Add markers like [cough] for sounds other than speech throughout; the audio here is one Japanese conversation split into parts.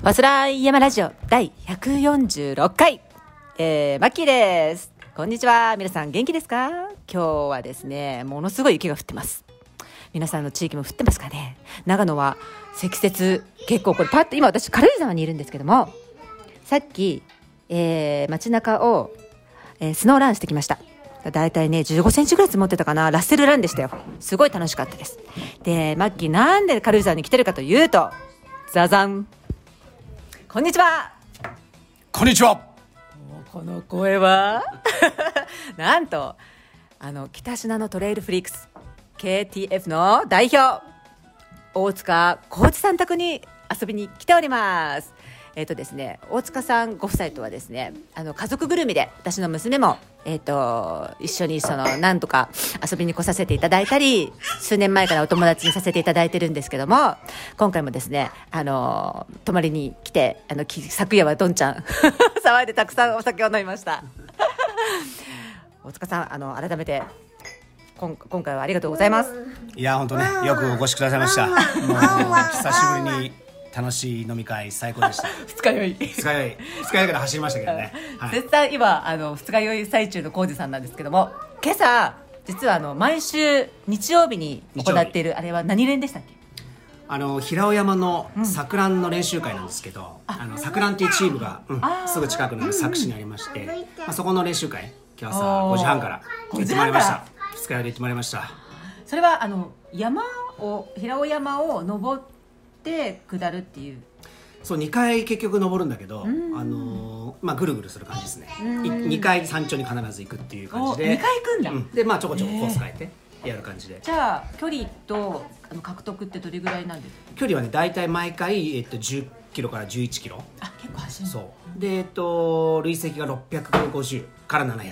ファスライヤマラジオ第146回、えー、マッキーです。こんにちは。皆さん元気ですか？今日はですね、ものすごい雪が降ってます。皆さんの地域も降ってますかね？長野は積雪、結構これパッと、今私軽井沢にいるんですけども、さっき、えー、街中を、えースノーランしてきました。だいたいね、15センチぐらい積もってたかな。ラッセルランでしたよ。すごい楽しかったです。で、マッキーなんで軽井沢に来てるかというと、ザザン。こんにちは。こんにちは。この声は [laughs] なんとあの北品のトレイルフリークス KTF の代表大塚浩二さん宅に遊びに来ておりますえっ、とですね大塚さんご夫妻とはですねあの家族ぐるみで私の娘もえっ、と一緒にそのなんとか遊びに来させていただいたり数年前からお友達にさせていただいてるんですけども今回もですねあの泊まりに来てあのき昨夜はどんちゃん [laughs] 騒いでたくさんお酒を飲みました。大塚さんあの改めて今今回はありがとうございます。いや本当ねよくお越しくださいました。もう久しぶりに楽しい飲み会最高でした。[laughs] 二日酔い。二日酔い。二日酔いから走りましたけどね、はい、絶賛今あの二日酔い最中の浩二さんなんですけども今朝実はあの毎週日曜日に行っているあれは何連でしたっけ？あの平尾山の桜蘭の練習会なんですけど、あの桜蘭っていうチームが、うんすぐ近くの佐久市にありまして、まあ、そこの練習会今日朝おー。5時半から行ってまいりました。二日酔いで行ってまいりました。それはあの山を平尾山を登って下るっていう。そう2回結局登るんだけど、あのーまあ、ぐるぐるする感じですね。2回山頂に必ず行くっていう感おじで。2回行くんだ、うん。でまあちょこちょこコース変えてやる感じで、じゃあ距離とあの獲得ってどれぐらいなんですか？距離はね大体毎回、えっと、10キロから11キロ。あ結構走るそう。でえっと累積が650から700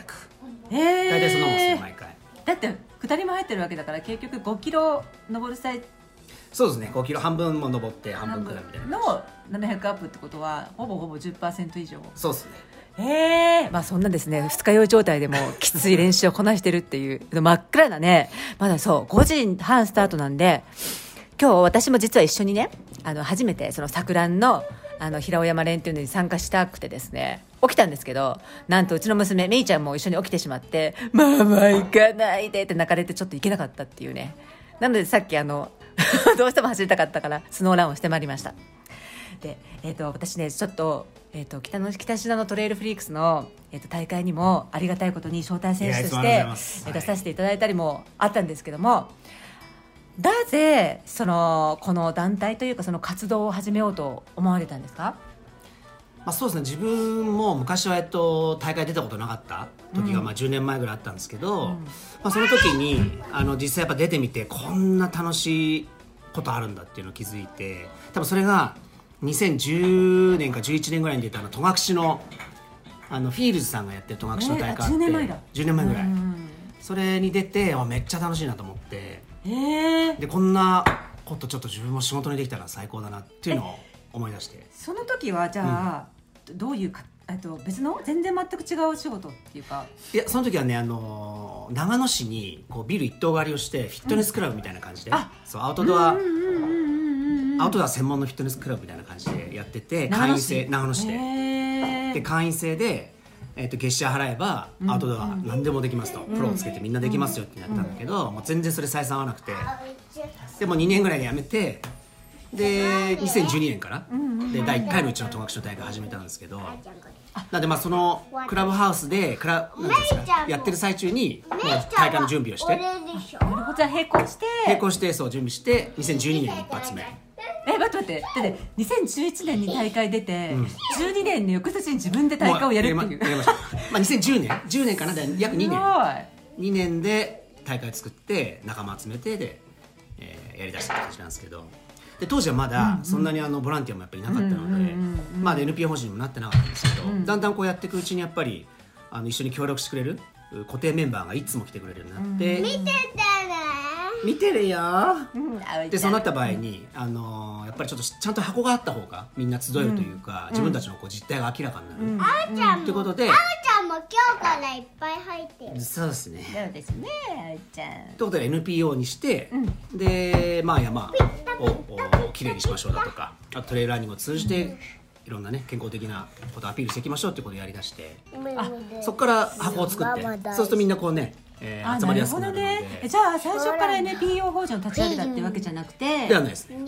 へえ大体そんなもんですね毎回。だって下りも入ってるわけだから結局5キロ登る際そうですね。5キロ半分も登って半半分分下るみたいな。の700アップってことはほぼほぼ10%以上。そうですね。ええまあそんなですね。二日酔い状態でも [laughs] きつい練習をこなしてるっていう真っ暗なね。まだそう5時半スタートなんで今日私も実は一緒にねあの初めてその桜のあの平尾山連っていうのに参加したくてですね起きたんですけどなんとうちの娘めいちゃんも一緒に起きてしまって「ママ行かないで」って泣かれてちょっと行けなかったっていうね。なのでさっきあの [laughs] どうしても走りたかったからスノーランをしてまいりました。で、えー、と私ねちょっと,、えー、と北の北品のトレイルフリークスの、えー、と大会にもありがたいことに招待選手として出させていただいたりもあったんですけども、なぜそのこの団体というかその活動を始めようと思われたんですか？まあ、そうですね。自分も昔は、えっと、大会出たことなかった時が、まあ、10年前ぐらいあったんですけど、まあ、その時にあの実際やっぱ出てみてこんな楽しいことあるんだっていうのを気づいて多分それが2010年か11年ぐらいに出たあの戸隠のあのフィールズさんがやってる戸隠の大会あって、ねあ10年前だ。10年前ぐらい、うんそれに出てあめっちゃ楽しいなと思って。ええでこんなことちょっと自分も仕事にできたら最高だなっていうのを思い出して。その時はじゃあ、どういうかえっと別の？全然全く違うお仕事っていうか。いやその時はねあのー長野市にこうビル一棟借りをしてフィットネスクラブみたいな感じで、あそうアウトドア、うんうんうんうんうん。アウトドア専門のフィットネスクラブみたいな感じでやってて長野市？会員制長野市で。へー。で会員制で、えー、と月謝払えばアウトドア何でもできますと、プロをつけてみんなできますよってなったんだけど、もう全然それ採算合わなくて。でも2年ぐらいで辞めてで2012年から、で第1回のうちの戸隠の大会始めたんですけどなんでまあそのクラブハウスでクラなんですかやってる最中にもう大会の準備をしてなるほどじゃあ並行して。並行してそう準備して2012年一発目。え待って待って。だって2011年に大会出て、12年の翌年に自分で大会をやるっていう。もやりました。[laughs] まあ2010年。10年かなで約2すご年い。2年で大会作って仲間集めてで、えーやりだしたって感じなんですけどで当時はまだそんなにあのボランティアもやっぱりいなかったのでまあ NPO 法人にもなってなかったんですけど、だんだんこうやっていくうちにやっぱりあの一緒に協力してくれるう固定メンバーがいつも来てくれるようになって、見て見てるよ。でそうなった場合に、あのーやっぱりちょっとちゃんと箱があった方がみんな集えるというか、自分たちのこう実態が明らかになる、あーちゃんもということであーちゃんも今日からいっぱい入って。るそうですね。そうですねあいちゃん。ということで NPO にして、でまあ山をおきれいにしましょうだとかああトレイルランニングを通じていろんなね健康的なことをアピールしていきましょうっていうことをやりだして。そこから箱を作ってそうするとみんなこうね、えーあ集まりやすくななるほどるのでね。じゃあ最初から NPO 法人を立ち上げたってわけじゃなくて。ではないです。ね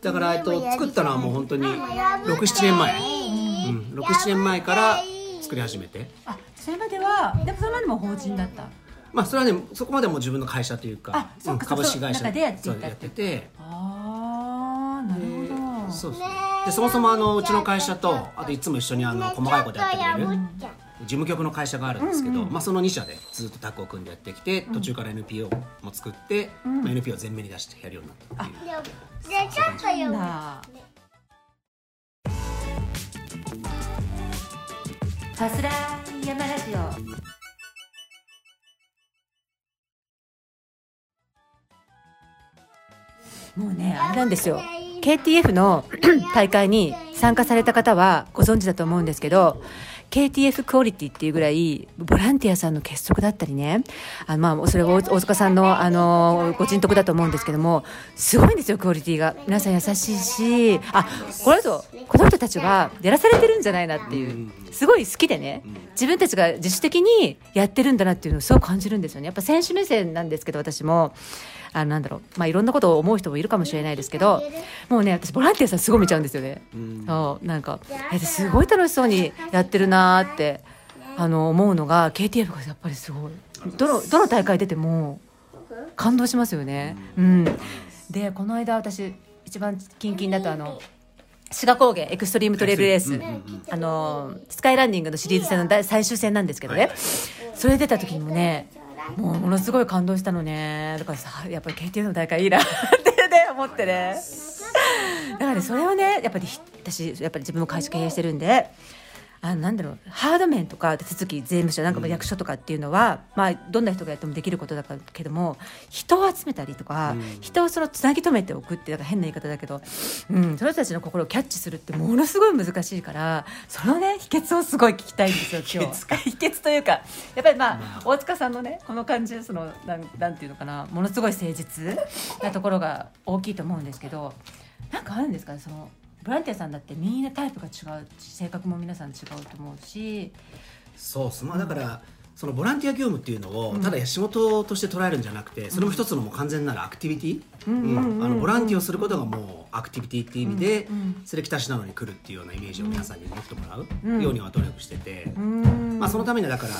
だから、えっと、作ったのはもう本当に67年前、うん、67年前から作り始めて。あそれまではでもそれまでも法人だった。まあそれはねそこまでも自分の会社というかあそっかうん株式会社でやってて。ああなるほど。そうですねでそもそもあのうちの会社とあといつも一緒にあの細かいことやってくれる事務局の会社があるんですけど、まあ、その2社でずっとタッグを組んでやってきて途中から NPO も作って、まあ、NPO を前面に出してやるようになったっていうじゃあちょっとよ。ださすらい山ラジオもうねあれなんですよ。KTF の大会に参加された方はご存知だと思うんですけど KTF クオリティっていうぐらいボランティアさんの結束だったりね。あのまあそれは大大塚さんのあのご人徳だと思うんですけどもすごいんですよクオリティが。皆さん優しいしあこの人この人たちはやらされてるんじゃないなっていう。すごい好きでね。自分たちが自主的にやってるんだなっていうのをすごく感じるんですよね。やっぱ選手目線なんですけど私もあのなんだろう。まあいろんなことを思う人もいるかもしれないですけどもうね私ボランティアさんすごい見ちゃうんですよね、そうなんかえすごい楽しそうにやってるなーってあの思うのが KTF がやっぱりすごい。どのどの大会出ても感動しますよね。うん。でこの間私一番近々だとあの志賀高原エクストリームトレイルレース、あのスカイランニングのシリーズ戦の大最終戦なんですけどね、それ出た時にもねもうものすごい感動したのね。だからさやっぱり KTF の大会いいなってね思ってね。だからねそれをねやっぱりひ私やっぱり自分も会社経営してるんであのなんだろうハード面とか手続き税務署なんかも役所とかっていうのは、まあ、どんな人がやってもできることだけども人を集めたりとか、人をそのつなぎ止めておくってだから変な言い方だけど、うん、その人たちの心をキャッチするってものすごい難しいからそのね秘訣をすごい聞きたいんですよ [laughs] 今日秘訣というかやっぱりまあ大塚さんのねこの感じそのなんなんていうのかなものすごい誠実なところが大きいと思うんですけどなんかあるんですかねそのボランティアさんだってみんなタイプが違うし性格も皆さん違うと思うし。そうっす。まあだから、そのボランティア業務っていうのをただ仕事として捉えるんじゃなくて、それも一つのもう完全なるアクティビティ、うん。あのボランティアをすることがもうアクティビティっていう意味で、それ北市なのに来るっていうようなイメージを皆さんに持ってもらうようには努力してて、まあ、そのためにはだから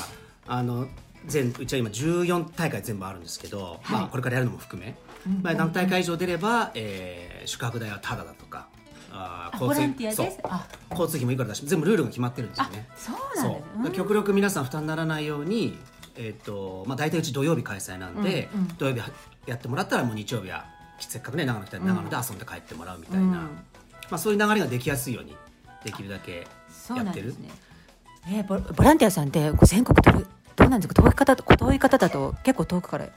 あの全うちは今14大会全部あるんですけど、まあ、これからやるのも含め、まあ、何大会以上出れば、えー宿泊代はタダだとかあーあボランティアでそう。あ。交通費もいくらだし全部ルールが決まってるんですよね。そうなんそです。う。極力皆さん負担にならないように、えーとまあ、大体うち土曜日開催なんで、うんうん。土曜日やってもらったらもう日曜日はせっかくね長野来たら長野で遊んで帰ってもらうみたいな、うん。まあ、そういう流れができやすいようにできるだけやってる。ねえーボボランティアさんって全国どれどうなんですか？遠い方と遠い方だと結構遠くから。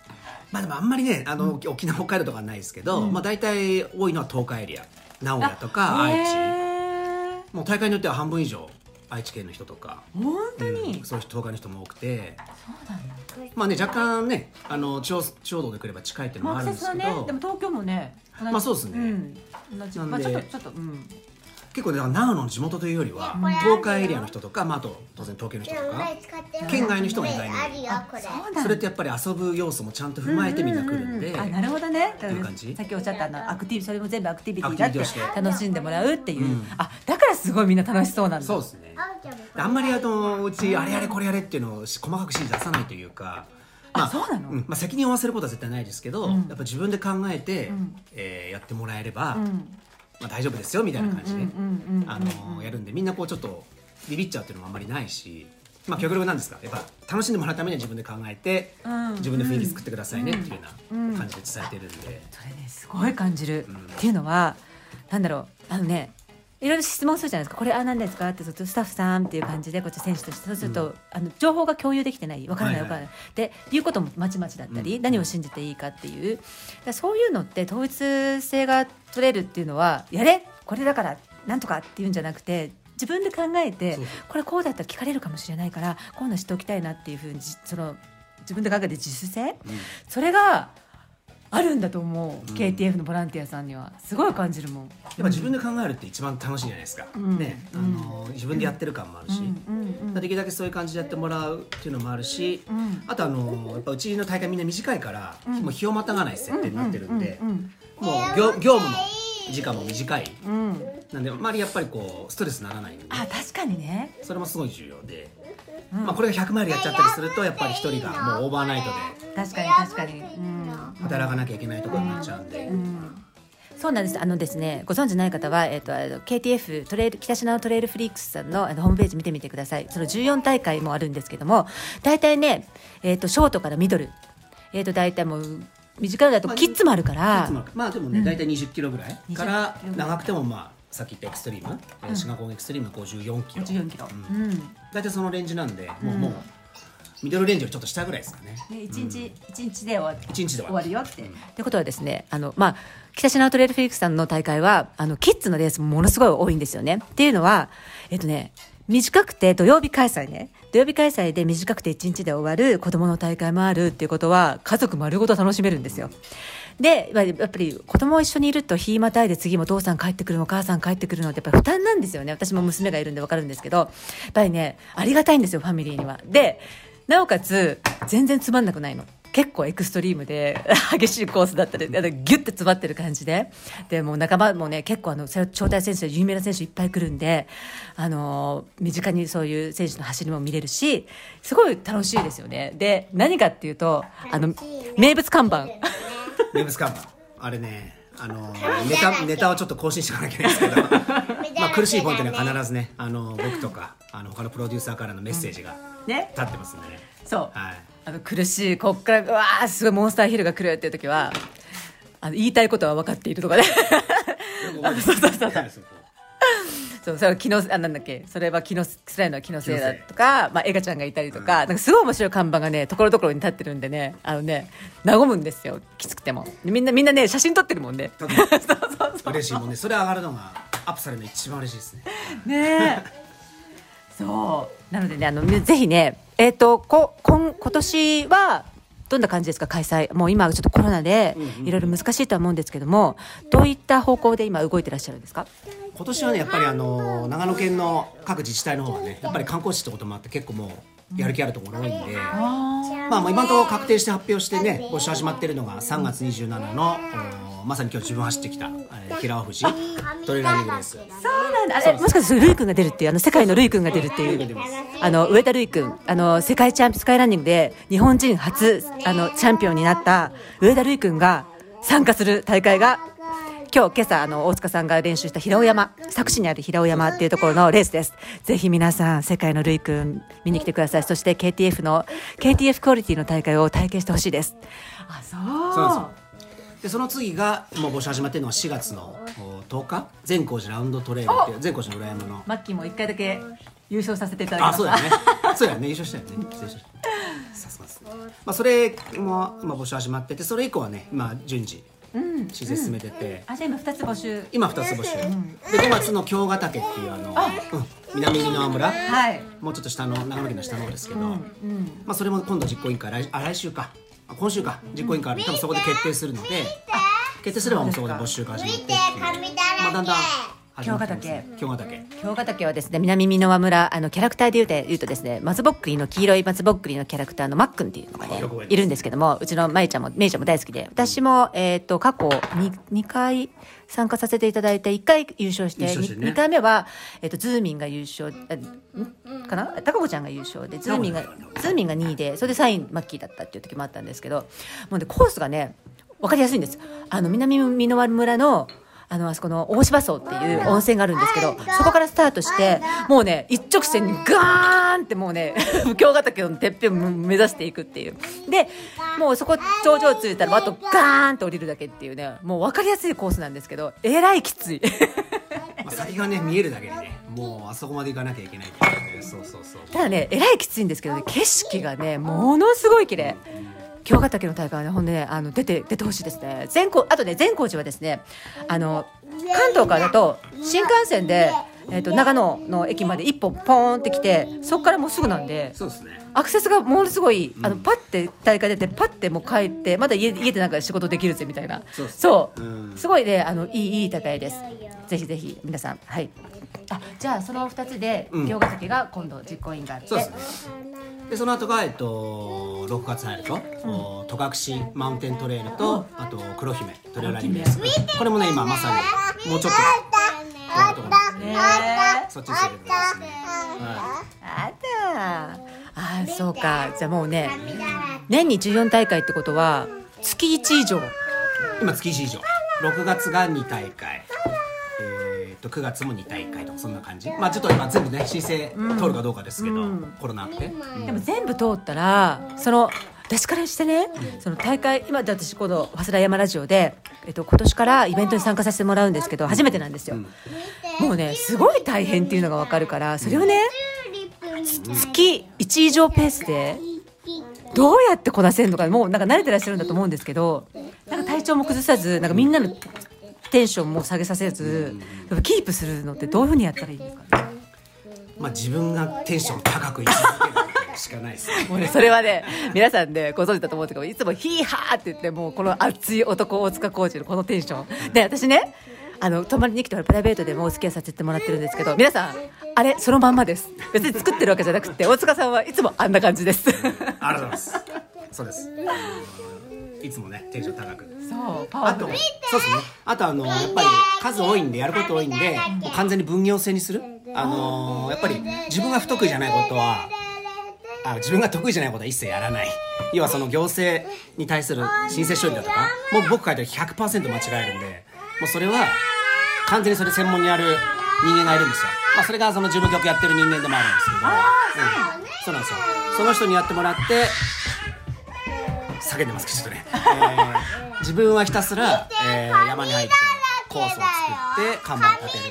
まあでもあんまりねあの、沖縄北海道とかはないですけど、まあ、大体多いのは東海エリア名古屋とか愛知。へもう大会によっては半分以上愛知県の人とか、ー本当に、うんそういう人東海の人も多くて。そうなんだ。まあね若干ねあの地方地方道で来れば近いっていうのもあるんですけど、ねでも東京もねまあそうですね。ん。同じ。まあちょっとちょっとうん結構ね長野の地元というよりは東海エリアの人とか、まあ、あと当然東京の人とか県外の人も意外に。それってやっぱり遊ぶ要素もちゃんと踏まえてみんな来るんで、あなるほどね。いう感じ。さっきおっしゃったあのアクティブそれも全部アクティビティだって。楽しんでもらうっていう、うん。あだからすごいみんな楽しそうなんだ。そうですね。あんまりあのうちあれやれこれやれっていうのを細かく指示出さないというかあそうなの？ん。まあ、責任を負わせることは絶対ないですけど、うん。やっぱ自分で考えて、ん。えーやってもらえれば、うんまあ、大丈夫ですよみたいな感じでやるんでみんなこうちょっとビビっちゃうっていうのもあんまりないし、まあ、極力なんですかやっぱ楽しんでもらうためには自分で考えて、うん。自分で雰囲気作ってくださいねっていうような感じで伝えてるんで、それねすごい感じる、うん。っていうのはなんだろうあのねいろいろ質問するじゃないですか。これあ何ですか？ってずっとスタッフさんっていう感じでこっち選手として。そうすると、あの情報が共有できてない。わからないはいはいわからない、でいうこともまちまちだったり、何を信じていいかっていう。だそういうのって統一性が取れるっていうのはやれこれだからなんとかっていうんじゃなくて自分で考えてこれこうだったら聞かれるかもしれないからこういうの知っておきたいなっていうふうにじその自分で考えて自主性、それがあるんだと思う、KTF のボランティアさんには。すごい感じるもん。やっぱ自分で考えるって一番楽しいじゃないですか、ん。ね。あの自分でやってる感もあるし、できるだけそういう感じでやってもらうっていうのもあるし、あとあのやっぱうちの大会みんな短いから、もう日をまたがない設定になってるんで、もう業業務の時間も短い、うん。なんであまりやっぱりこうストレスにならないんで。あ確かにね。それもすごい重要で、まあ、これが100マイルやっちゃったりするとやっぱり一人がもうオーバーナイトで。確かに確かに、うん、働かなきゃいけないところになっちゃうんで、そうなんです。あのですね、ご存知ない方は、えっ、と、あの KTF トレイル、北品のトレイルフリークスさんのあのホームページ見てみてください。その14大会もあるんですけども、大体ね、えっ、と、ショートからミドル。えっ、と、大体もう、短いのだとキッズもあるから、まあでもね、大体20キロぐらいから20長くてもまあさっき言ったエクストリーム、えーシガコンエクストリーム54キロ。14キロ。うん。うん。大体そのレンジなんで、もうもうミドルレンジよりちょっと下ぐらいですかね。で一日一日で終わる。一日で終わる。よって。ってことはですね、あのまあ北品トレイルフリークスさんの大会はあのキッズのレースもものすごい多いんですよね。っていうのはえっとね短くて土曜日開催ね。土曜日開催で短くて1日で終わる子供の大会もあるっていうことは家族丸ごと楽しめるんですよ。でまあやっぱり子供一緒にいると日またいで次もお父さん帰ってくるのお母さん帰ってくるのってやっぱり負担なんですよね。私も娘がいるんで分かるんですけどやっぱりねありがたいんですよファミリーには。でなおかつ全然つまんなくないの。結構エクストリームで [laughs] 激しいコースだったりギュッて詰まってる感じで。でもう仲間もね結構あの招待選手で有名な選手いっぱい来るんであの身近にそういう選手の走りも見れるしすごい楽しいですよね。で何かっていうとあの名物看板名物看板あれねあのネタネタをちょっと更新していかなきゃいけないですけど。[laughs] まあ苦しいポイントには必ずねあの僕とかあの他のプロデューサーからのメッセージがね。立ってますんでね、そう、はい。あの苦しいこっからうわーすごいモンスターヒルが来るっていう時はあの言いたいことは分かっているとかね。[laughs] そうそうそうはいそこそうそれは気のあなんだっけそれは気の辛いのは気のせいだとか、まあ、エガちゃんがいたりとか,、なんかすごい面白い看板がねところどころに立ってるんでねあのね和むんですよきつくても。みんなみんなね写真撮ってるもんね。そうそうそ嬉しいもんね。それ上がるのがアップされるの一番嬉しいですね。うねえ。そう。なのでねあのぜひねえっ、とこ今今年はどんな感じですか開催。もう今はちょっとコロナでいろいろ難しいとは思うんですけどもどういった方向で今動いてらっしゃるんですか？今年はねやっぱりあの長野県の各自治体の方はねやっぱり観光地ってこともあって結構もうやる気あるところ多いんで、まあもう今のところ確定して発表してね募集始まってるのが3月27のおまさに今日自分走ってきた、えー平尾富士トレーラーニングレース。そうなんだ。あれもしかしてルイ君が出るっていうあの世界のルイ君が出るっていう。あの上田瑠衣君あの世界チャンピスカイランニングで日本人初あのチャンピオンになった上田瑠衣君が参加する大会が今日今朝あの大塚さんが練習した平尾山佐久市にある平尾山っていうところのレースです。ぜひ皆さん世界のルイ君見に来てください。そして KTF の KTF クオリティの大会を体験してほしいです。あそう。でその次がもう募集始まってるのは4月のお10日？善光寺ラウンドトレイルっていう善光寺の裏山の。マッキーも一回だけ優勝させていただきました。あそうだよね。そうだよね。優勝したよね。失礼した。さすがですね。まあそれも今募集始まっててそれ以降はね今順次申請進めてて、あじゃあ今2つ募集。今2つ募集、で5月の京ヶ岳っていうあのうん、南箕輪村、はい。もうちょっと下の長野県の下の方ですけど、まあ、それも今度実行委員会来あ来週か。あ今週か。実行委員会ある。多分そこで決定するので。決定すればもうそこで募集が始まってまあ、だんだん始まってます京ヶ岳。京ヶ岳。はですね南箕輪村あのキャラクターで言うと言うとですね松ぼっくりの黄色い松ぼっくりのキャラクターのマックンっていうのがねいるんですけどもうちのまいちゃんもめいちゃんも大好きで私も、えー、と過去 2, 2回参加させていただいて1回優勝して優勝してね。2, 回目は、えー、とズーミンが優勝かな？高子ちゃんが優勝でズーミンがズーミンが2位でそれで3位マッキーだったっていう時もあったんですけどもうねコースがね分かりやすいんです。あの南箕輪村のあのあそこの大芝荘っていう温泉があるんですけどそこからスタートしてもうね一直線にガーンってもうね京ヶ岳のてっぺんを目指していくっていう。でもうそこ頂上着いたらあとガーンって降りるだけっていうねもう分かりやすいコースなんですけどえらいきつい。[laughs] まあ、先がね見えるだけでねもうあそこまで行かなきゃいけないっていう。ねそうそうそう。ただねえらいきついんですけどね景色がねものすごい綺麗京ヶ岳の大会はねほんでねあの出て出てほしいですね。善光あとね善光寺はですねあの関東からだと新幹線でえー、と長野の駅まで一本ポーンって来てそこからもうすぐなんでそうですね。アクセスがものすごい、あのパッて大会出てパッてもう帰ってまだ家家でなんか仕事できるぜみたいな。そうう、うん。すごいねあのいいいい大会です。ぜひぜひ皆さん。はい。あじゃあその2つでうん。行ヶ崎が今度実行委員があって、そうですねでその後が、えっと、6月入ると、お戸隠マウンテントレイルと、あと黒姫トレイルランニングですこれもね今まさにもうちょっとこういうところですねねえそっちにするんですね、はあだあーそうか。じゃあもうね年に14大会ってことは月1以上。い、今月1以上。6月が2大会。えー、と9月も2大会とかそんな感じ？まあちょっと今全部ね申請通るかどうかですけど、コロナあって、うんでも全部通ったらその私からしてね、その大会今で私この「早稲田山ラジオで」えっと、今年からイベントに参加させてもらうんですけど初めてなんですよ、もうねすごい大変っていうのが分かるからそれをね月1以上ペースでどうやってこなせるのかもうなんか慣れてらっしゃるんだと思うんですけどなんか体調も崩さずなんかみんなのテンションも下げさせずキープするのってどういうふうにやったらいいんですかねまあ自分がテンション高くい続けるしかないですね。もうね、それはね、皆さんね、ご存知だと思うんですけど、いつもヒーハーって言って、もうこの熱い男、大塚コーチのこのテンション。で、私ね、あの、泊まりに来て、プライベートでもお付き合いさせてもらってるんですけど、皆さん、あれ、そのまんまです。別に作ってるわけじゃなくて、大塚さんはいつもあんな感じです。ありがとうございます。そうですいつもねテンション高く。そう、パあとワフル。そうですね。あとあのやっぱり数多いんでやること多いんでもう完全に分業制にする？あのやっぱり自分が不得意じゃないことはあ自分が得意じゃないことは一切やらない。要はその行政に対する申請処理だとかもう僕書いてる100%間違えるんでもうそれは完全にそれ専門にやる人間がいるんですよ、まあ、それがその事務局やってる人間でもあるんですけど、うん。そうなんですよ。その人にやってもらって叫んでますけどちょっとね、えー自分はひたすら、えー山に入ってコースを作って看板を立てる。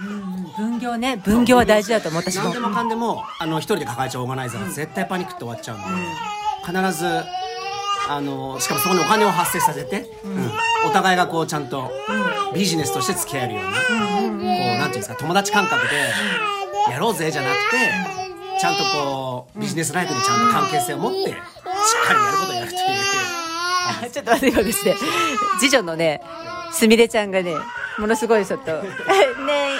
うん分業ね、分業は大事だと思う、私も。何。でもかんでもあの一人で抱えちゃうオーガナイザーは絶対パニックって終わっちゃうんで、必ずあのしかもそこにお金を発生させて、うん。お互いがこうちゃんとビジネスとして付き合えるような、こうなんていうんですか友達感覚でやろうぜじゃなくてちゃんとこうビジネスライフにちゃんと関係性を持ってしっかりやることをやるという。あちょっと待ってよですね。次女のね、すみれちゃんがね、ものすごいちょっと、[laughs] ね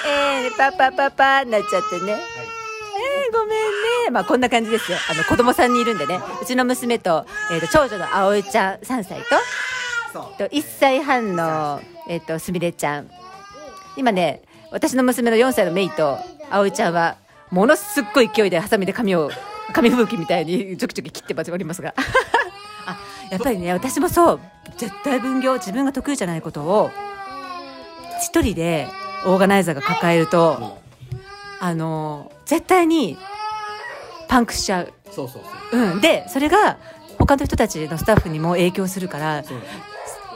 え、えー、パパパパなっちゃってね。えー、ごめんね。まあこんな感じですよ。あの子供さんにいるんでね。うちの娘と、えっ、と、長女の葵ちゃん3歳と、と1歳半の、えっ、と、すみれちゃん。今ね、私の娘の4歳のメイと、葵ちゃんは、ものすっごい勢いでハサミで髪を、紙吹雪みたいにちょきちょき切っておりますが。[laughs] あ、やっぱりね、私もそう、絶対分業、自分が得意じゃないことを、一人でオーガナイザーが抱えると、あの、絶対にパンクしちゃう。そうそうそううん。で、それが、他の人たちのスタッフにも影響するから、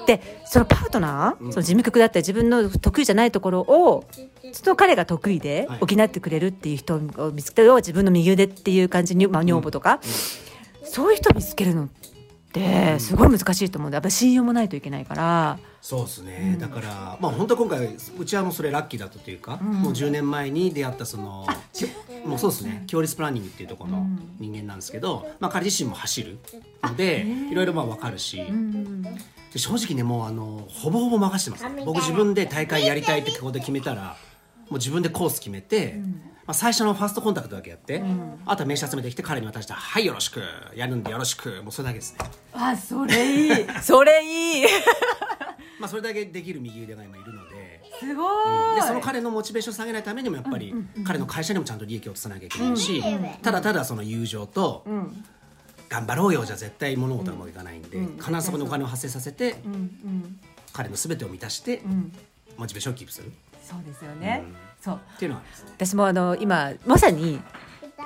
でそのパートナー、その事務局だったり自分の得意じゃないところをその彼が得意ではい。補ってくれるっていう人を見つけるよ自分の右腕っていう感じに、まあ、女房とか、そういう人を見つけるのってすごい難しいと思う。んでやっぱり信用もないといけないから。そうですね、だからまあ本当今回うちはもうそれラッキーだったというか、もう10年前に出会ったそのもうそうですね。強立プランニングっていうところの人間なんですけど、まあ、彼自身も走るのでいろいろまあ分かるし、で正直ねもうあのほぼほぼ任せてます。僕自分で大会やりたいってここで決めたらもう自分でコース決めて、まあ、最初のファーストコンタクトだけやって、あとは名刺集めてきて彼に渡したら「はいよろしくやるんでよろしく」もうそれだけですね。あそれいい。それいい。[laughs] [laughs] まあそれだけできる右腕が今いるので。すごい。でその彼のモチベーションを下げないためにもやっぱり彼の会社にもちゃんと利益を移さなきゃいけないし、ただただその友情と、頑張ろうよじゃ絶対物事はうまくいかないんで、必ずそこにお金を発生させて、彼の全てを満たして、モチベーションをキープする。っそうですよね、そう。ていうのはね。私もあの今まさに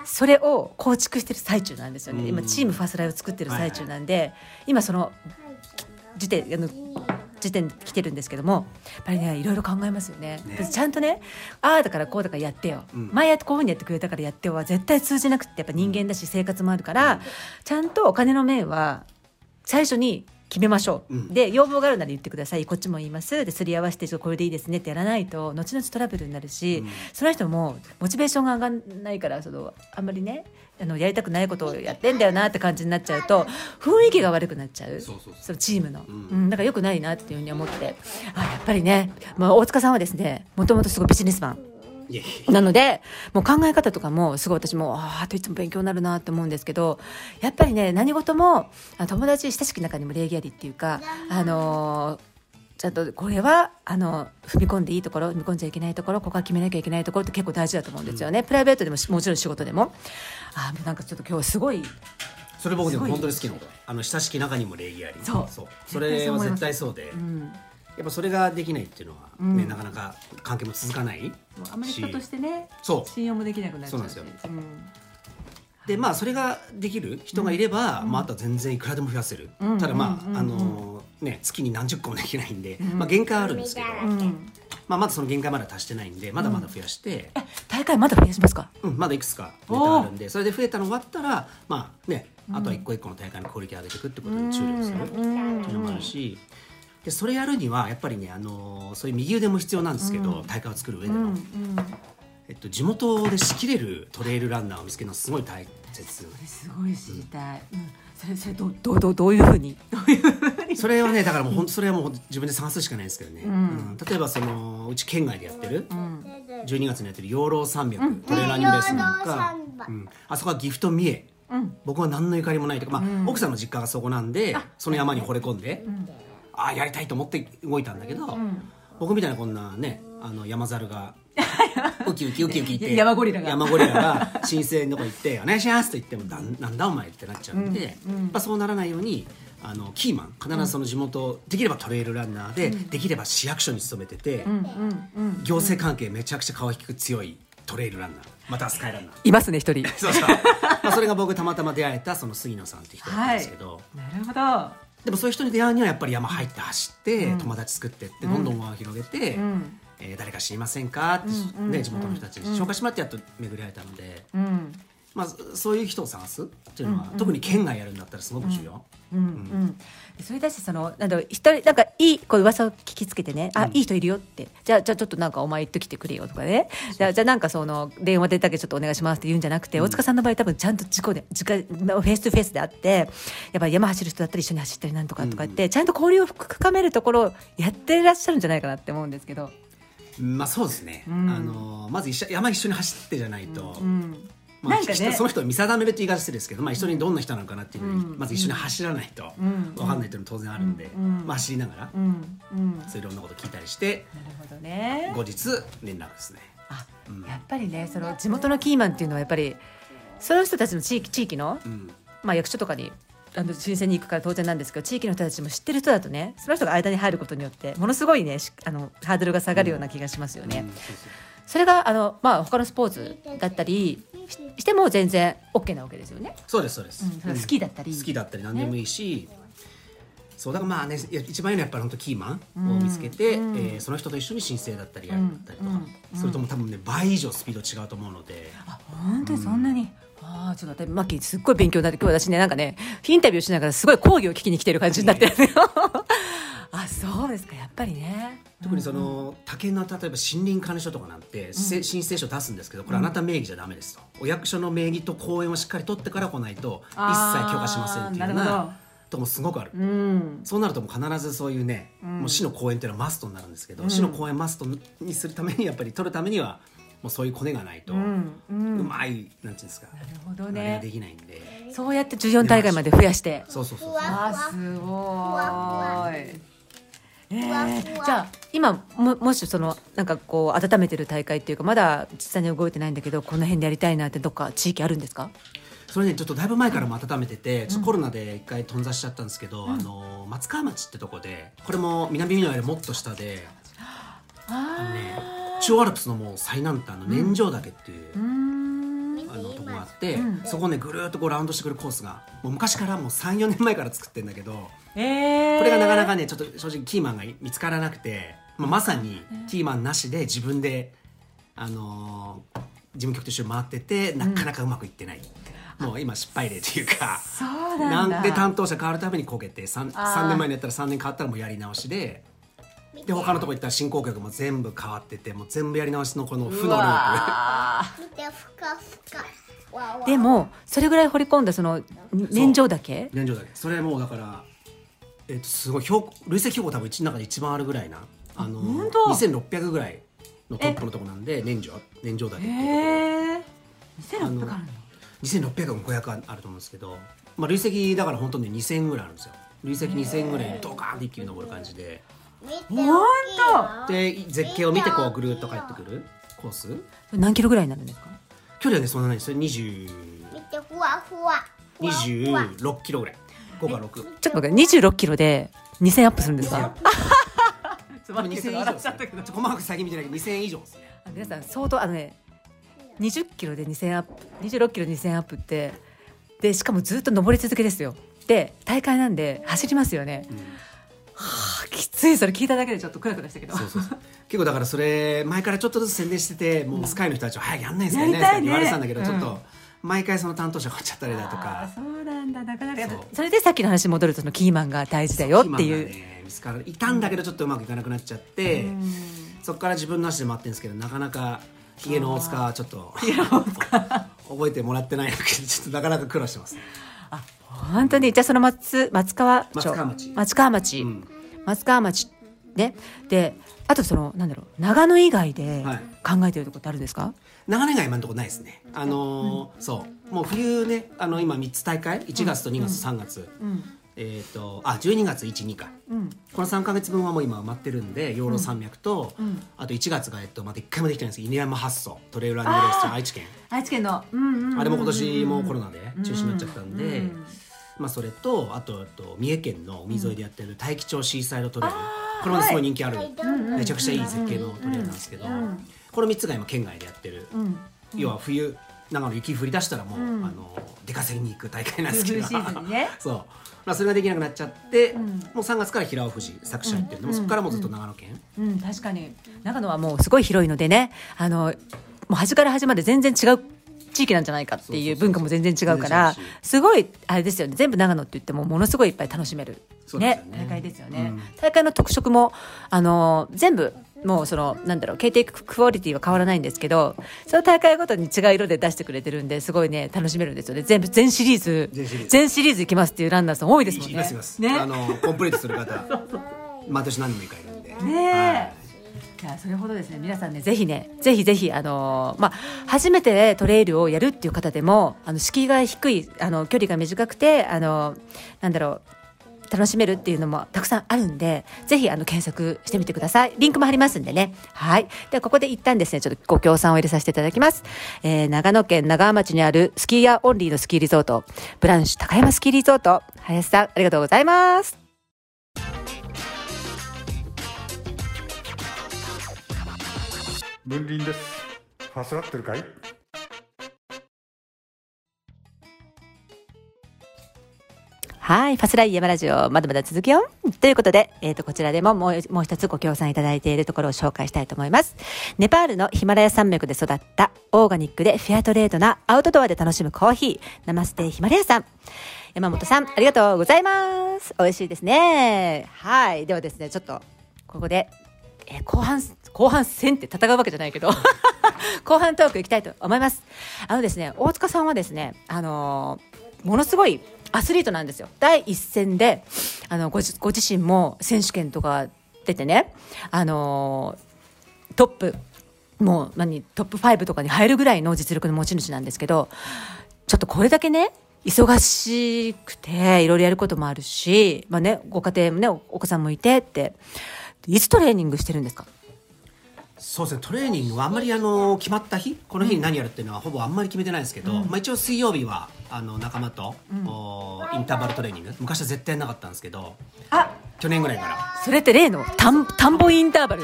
それを構築してる最中なんですよね、今チームファーストライを作ってる最中なんで、今その時点あの時点で来てるんですけどもやっぱりねいろいろ考えますよね。ね。ちゃんとねああだからこうだからやってよ、ん。前やってこういうふうにやってくれたからやってよは絶対通じなくってやっぱ人間だし生活もあるから、ちゃんとお金の面は最初に決めましょう、うん。で要望があるなら言ってください。こっちも言います。ですり合わせてこれでいいですねってやらないと後々トラブルになるし、うん。その人もモチベーションが上がらないからそのあんまりねあのやりたくないことをやってんだよなって感じになっちゃうと雰囲気が悪くなっちゃう。そうそうそう。そのチームの、ううん。んだからよくないなっていうふうに思って。あやっぱりね、まあ、大塚さんはですねもともとすごいビジネスマン。なのでもう考え方とかもすごい私もあーあといつも勉強になるなって思うんですけどやっぱりね何事もあ友達親しき中にも礼儀ありっていうかあのーちゃんとこれはあの踏み込んでいいところ踏み込んじゃいけないところここは決めなきゃいけないところって結構大事だと思うんですよね、プライベートでもしもちろん仕事でもあなんかちょっと今日すごいそれ僕でも本当に好きなこと。あの親しき中にも礼儀あり。そう。それは絶対そうで、うん。やっぱそれができないっていうのは、ねなかなか関係も続かないあまり人としてねそう。信用もできなくなっちゃうしそうなんですうんでまあそれができる人がいれば、まあ、あとは全然いくらでも増やせる、ただまあ、あのね月に何十個もできないんで、まあ限界はあるんですけど、うん。まあ、まだその限界まで達してないんでまだまだ増やして、え大会まだ増やしますか？うん、まだいくつかネタあるんでそれで増えたの終わったらまあねあとは一個一個の大会のクオリティ上げていくってことに注力するっていうのもあるし。でそれやるにはやっぱりね、あのーそういう右腕も必要なんですけど、大会を作る上での、えっと、地元で仕切れるトレイルランナーを見つけるのはすごい大切。すごい知りたい、うん、それそれどどうどうどういうふうにどういうふうに？[laughs] それはねだからもう本当それはもう自分で探すしかないですけどね、うん。例えばそのうち県外でやってる、12月にやってる養老山脈、トレーラーニングレースなんか。うん。あそこは岐阜と三重、僕は何のゆかりもないとか、まあ奥さんの実家がそこなんでその山に惚れ込んで、ああやりたいと思って動いたんだけど、僕みたいなこんなねあの山猿が [laughs] ウキウキウキウキ言って山ゴリラが。山ゴリラが申請のとこ行って「お願いします」と言っても「なん。なんだお前」ってなっちゃうんで、まあ、そうならないようにあのキーマン必ずその地元、できればトレイルランナーで、できれば市役所に勤めてて、行政関係めちゃくちゃ顔引く強いトレイルランナーまたはスカイランナー。いますね一人。[laughs] そうそう。まあそれが僕たまたま出会えたその杉野さんって人だったんですけど、なるほど。でもそういう人に出会うにはやっぱり山入って走って、友達作ってってどんどん輪を広げて、えー誰か知りませんか？って、ね、地元の人たちに紹介してもらってやっと巡り会えたので、うん。まあ、そういう人を探すっていうのは、特に県外やるんだったらすごく重要、うんうん。それだしそのなんだろう一人なんかいいこう噂を聞きつけてね、あいい人いるよって。じゃあじゃあちょっとなんかお前行ってきてくれよとかね。じゃあじゃあなんかその電話でだけちょっとお願いしますって言うんじゃなくて、大塚さんの場合多分ちゃんと事故で直フェイストゥフェイスであってやっぱり山走る人だったら一緒に走ったりなんとかとかって、ちゃんと交流を深めるところをやってらっしゃるんじゃないかなって思うんですけど。まあそうですね、あのまず一緒山一緒に走ってじゃないと、まあなんかね。人その人を見定めるって言い方してですけど、まあ、一緒にどんな人なのかなっていうのに、まず一緒に走らないと分かんないっていうのも当然あるんで、まあ、走りながら、うん。うん。そういろんなこと聞いたりしてなるほどね。後日連絡ですね。あ、やっぱりねその地元のキーマンっていうのはやっぱりその人たちの地域地域の、ん。まあ、役所とかにあの申請に行くから当然なんですけど地域の人たちも知ってる人だとねその人が間に入ることによってものすごいねしあのハードルが下がるような気がしますよね。うんそうそう。それがあの、まあ、他のスポーツだったりししても全然 OK なわけですよね。そうですそうです、うん好きだったり。好きだったり何でもいいし、そうだからまあね一番いいのはやっぱり本当キーマンを見つけて、えーその人と一緒に申請だったりやったりとか、それとも多分ね倍以上スピード違うと思うので、あ本当にそんなに、ああちょっと待ってマッキーすっごい勉強になって今日私ねなんかねインタビューしながらすごい講義を聞きに来てる感じになってる [laughs] あそうですかやっぱりね。特にその竹の例えば森林管理所とかなんて、せ申請書出すんですけどこれあなた名義じゃダメですと、お役所の名義と公園をしっかり取ってから来ないと一切許可しませんっていうようなとこもすごくある、うん。そうなるともう必ずそういうね、もう市の公園っていうのはマストになるんですけど、市の公園マストにするためにやっぱり取るためにはもうそういうコネがないと、うまいなんていうんですかなるほどね。できないんで。そうやって14大会まで増やして。そうそうそうあーすごい。えーじゃあ今ももしそのなんかこう温めてる大会っていうかまだ実際に動いてないんだけどこの辺でやりたいなってどっか地域あるんですか？それねちょっとだいぶ前からも温めてて、ちょっとコロナで一回頓挫しちゃったんですけど、あの松川町ってとこでこれも南美濃よりもっと下であのね中央アルプスのもう最南端の年上岳っていう、あのとこがあって、そこをねぐるーっとこうラウンドしてくるコースがもう昔からもう34年前から作ってるんだけどえこれがなかなかねちょっと正直キーマンが見つからなくて、まあ、まさにキーマンなしで自分で、あのー事務局と一緒に回っててなかなかうまくいってない、もう今失敗例というかそうなんだ。で担当者変わるたびにこけて 3, あー。3年前にやったら3年変わったらもうやり直しでで他のとこ行ったら進行曲も全部変わっててもう全部やり直しのこの負うのルーわ見てふかふか。わわー。でもそれぐらい掘り込んだその年上だけ？プ年上だけ。それもうだからえっとすごい標高累積標高多分うちの中で一番あるぐらいなあの本当？2600ぐらいのトップのとこなんで年上年上だけっていうと。ころへえ2600あるの？2600も500あると思うんですけど、まあ、累積だから本当に2000ぐらいあるんですよ。累積2000ぐらいドカーンって一気に登る感じで。見てほんとで絶景を見てこうぐるっと帰ってくる？コース？何キロぐらいになるんですか？距離はねそんなないです。よ20見てふわふわ。26キロぐらい。5か6ちょっと待って26キロで2000アップするんですか？多分2000以上ですね。ちょっと細かく最近見てないけど2000以上ですね。あ皆さん相当あのね20キロで2000アップ26キロ2000アップってでしかもずっと登り続けですよ。で大会なんで走りますよね、はあきついそれ聞いただけでちょっとクラクラしたけど。そうそうそう。結構だからそれ前からちょっとずつ宣伝しててもうスカイの人たちは早くやんないんですかねって言われてたんだけど、うん。ちょっと毎回その担当者変わっちゃったりだとあかーそうなんだ。なかなかそれでさっきの話に戻るとそのキーマンが大事だよってキーいう、マンがね見つからいたんだけどちょっとうまくいかなくなっちゃって、そこから自分の足で回ってるんですけどなかなかヒゲの大塚はちょっと [laughs] 覚えてもらってないのでちょっとなかなか苦労してます。あ本当に。じゃあその松松川町。松川町。松川町、うん。松川町ね。であとそのなんだろう長野以外ではい。考えてるところってあるんですか、長年が今のところないですね。あのーそう。もう冬ねあの今3つ大会？1月と2月、3月、えっ、とあ12月12か、この3か月分はもう今埋まってるんで養老山脈と、あと1月が、えっと、まだ1回もできてないんですけど犬山発想トレイルランニングレース愛知県。愛知県の、うんうんあれも今年もコロナで中止になっちゃったんで、まあ、それとあとあと三重県の海沿いでやってる大樹町シーサイドトレイル、これもすごい人気ある、めちゃくちゃいい絶景のトレイルなんですけど、この3つが今県外でやってる、要は冬長野雪降り出したらもう、あの出稼ぎに行く大会なんですけど。冬シーズンにね。[laughs] そう、まあ、それができなくなっちゃって、もう3月から平尾富士作者行ってるんで、もうそこからもうずっと長野県、うん、確かに。長野はもうすごい広いのでねあのもう端から端まで全然違う地域なんじゃないかっていう文化も全然違うからすごいあれですよね。全部長野って言ってもものすごいいっぱい楽しめる、そうですよね大会ですよね、うん。大会の特色もあの全部もうそのなんだろう KT クオリティは変わらないんですけどその大会ごとに違う色で出してくれてるんですごいね楽しめるんですよね。全部全シリーズ。全シリーズ。いきますっていうランナーさん多いですもんね。いますいます、ね。あのコンプリートする方。毎年何人もいるんで。ねえ、いやそれほどですね。皆さんねぜひねぜひぜひあのーまあ初めてトレイルをやるっていう方でもあの敷居が低いあの距離が短くてあのなんだろう楽しめるっていうのもたくさんあるんでぜひあの検索してみてください。リンクも貼りますんでね。はい。ではここで一旦ですねちょっとご協賛を入れさせていただきます、えー長野県長浜町にあるスキーヤーオンリーのスキーリゾート。ブランシュ高山スキーリゾート。林さんありがとうございます。分輪です。ファスラってるかい？はい。ファスライ山ラジオ、まだまだ続くよ。ということで、えっ、と、こちらでももう、もう一つご協賛いただいているところを紹介したいと思います。ネパールのヒマラヤ山脈で育った、オーガニックでフェアトレードなアウトドアで楽しむコーヒー、ナマステヒマラヤさん。山本さん、ありがとうございます。美味しいですね。はい。ではですね、ちょっと、ここで、えー後半、後半戦って戦うわけじゃないけど、[laughs] 後半トークいきたいと思います。あのですね、大塚さんはですね、あのーものすごいアスリートなんですよ。第一線で、あの、ご自身も選手権とか出てね、あのトップ、もう何、トップ5とかに入るぐらいの実力の持ち主なんですけど、ちょっとこれだけね、忙しくて、いろいろやることもあるし、まあね、ご家庭もね、おお子さんもいてって、いつトレーニングしてるんですか？そうですねトレーニングはあんまりあの決まった日この日に何やるっていうのはほぼあんまり決めてないですけど、まあ、一応水曜日はあの仲間と、おインターバルトレーニング。昔は絶対なかったんですけどあ去年ぐらいから。それって例の田ん田んぼインターバル。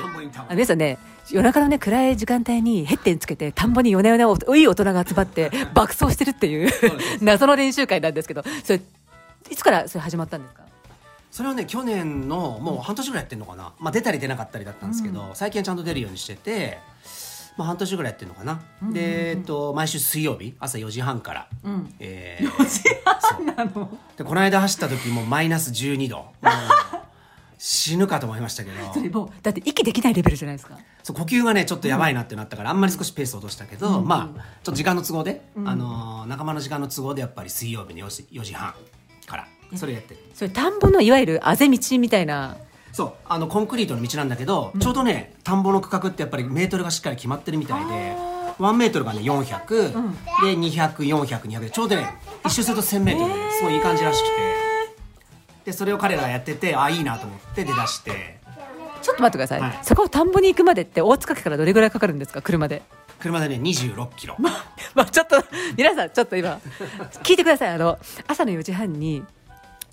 皆さんね、夜中のね、暗い時間帯にヘッテンつけて、田んぼに夜な夜なおいい大人が集まって [laughs] 爆走してるっていう [laughs] 謎の練習会なんですけど、それ、いつからそれ始まったんですか？それはね去年のもう半年ぐらいやってるのかな、まあ、出たり出なかったりだったんですけど、最近はちゃんと出るようにしててまあ、半年ぐらいやってるのかな、で、えっと、毎週水曜日朝4時半から、えー4時半なの？でこの間走った時もマイナス12度。死ぬかと思いましたけど。[laughs] それもうだって息できないレベルじゃないですか。そう呼吸がねちょっとやばいなってなったから、あんまり少しペースを落としたけど、まあちょっと時間の都合で、あのー仲間の時間の都合でやっぱり水曜日の 4, 時4時半からそれやって。るそれ田んぼのいわゆるあぜ道みたいな。そうあのコンクリートの道なんだけど、ちょうどね田んぼの区画ってやっぱりメートルがしっかり決まってるみたいで1メートルがね400、で200400200でちょうどね一周すると1000メートル。ですごいいい感じらしくて。でそれを彼らがやっててあいいなと思って出だして。ちょっと待ってください、はい。そこを田んぼに行くまでって大塚家からどれぐらいかかるんですか？車で。車でね26キロ。[laughs] まあちょっと皆さんちょっと今聞いてください。あの朝の4時半に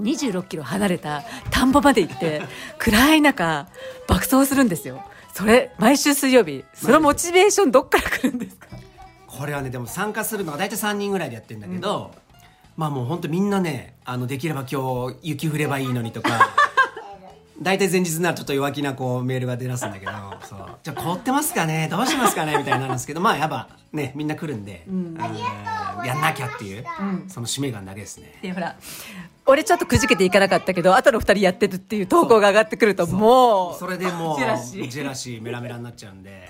26キロ離れた田んぼまで行って暗い中爆走するんですよ。それ毎週水曜日。そのモチベーションどっから来るんですか？これはねでも参加するのが大体3人ぐらいでやってるんだけど、まあもう本当みんなねあのできれば今日雪降ればいいのにとか大体前日になるとちょっと弱気なこうメールが出だすんだけど [laughs] そう。じゃあ凍ってますかね？どうしますかね？みたいになるんですけどまあやっぱねみんな来るんで、あのやんなきゃっていう、その使命感だけですね。でほら俺ちょっとくじけていかなかったけど後の2人やってるっていう投稿が上がってくるともうそれでもうジェラシー。ジェラシーメラメラになっちゃうんで、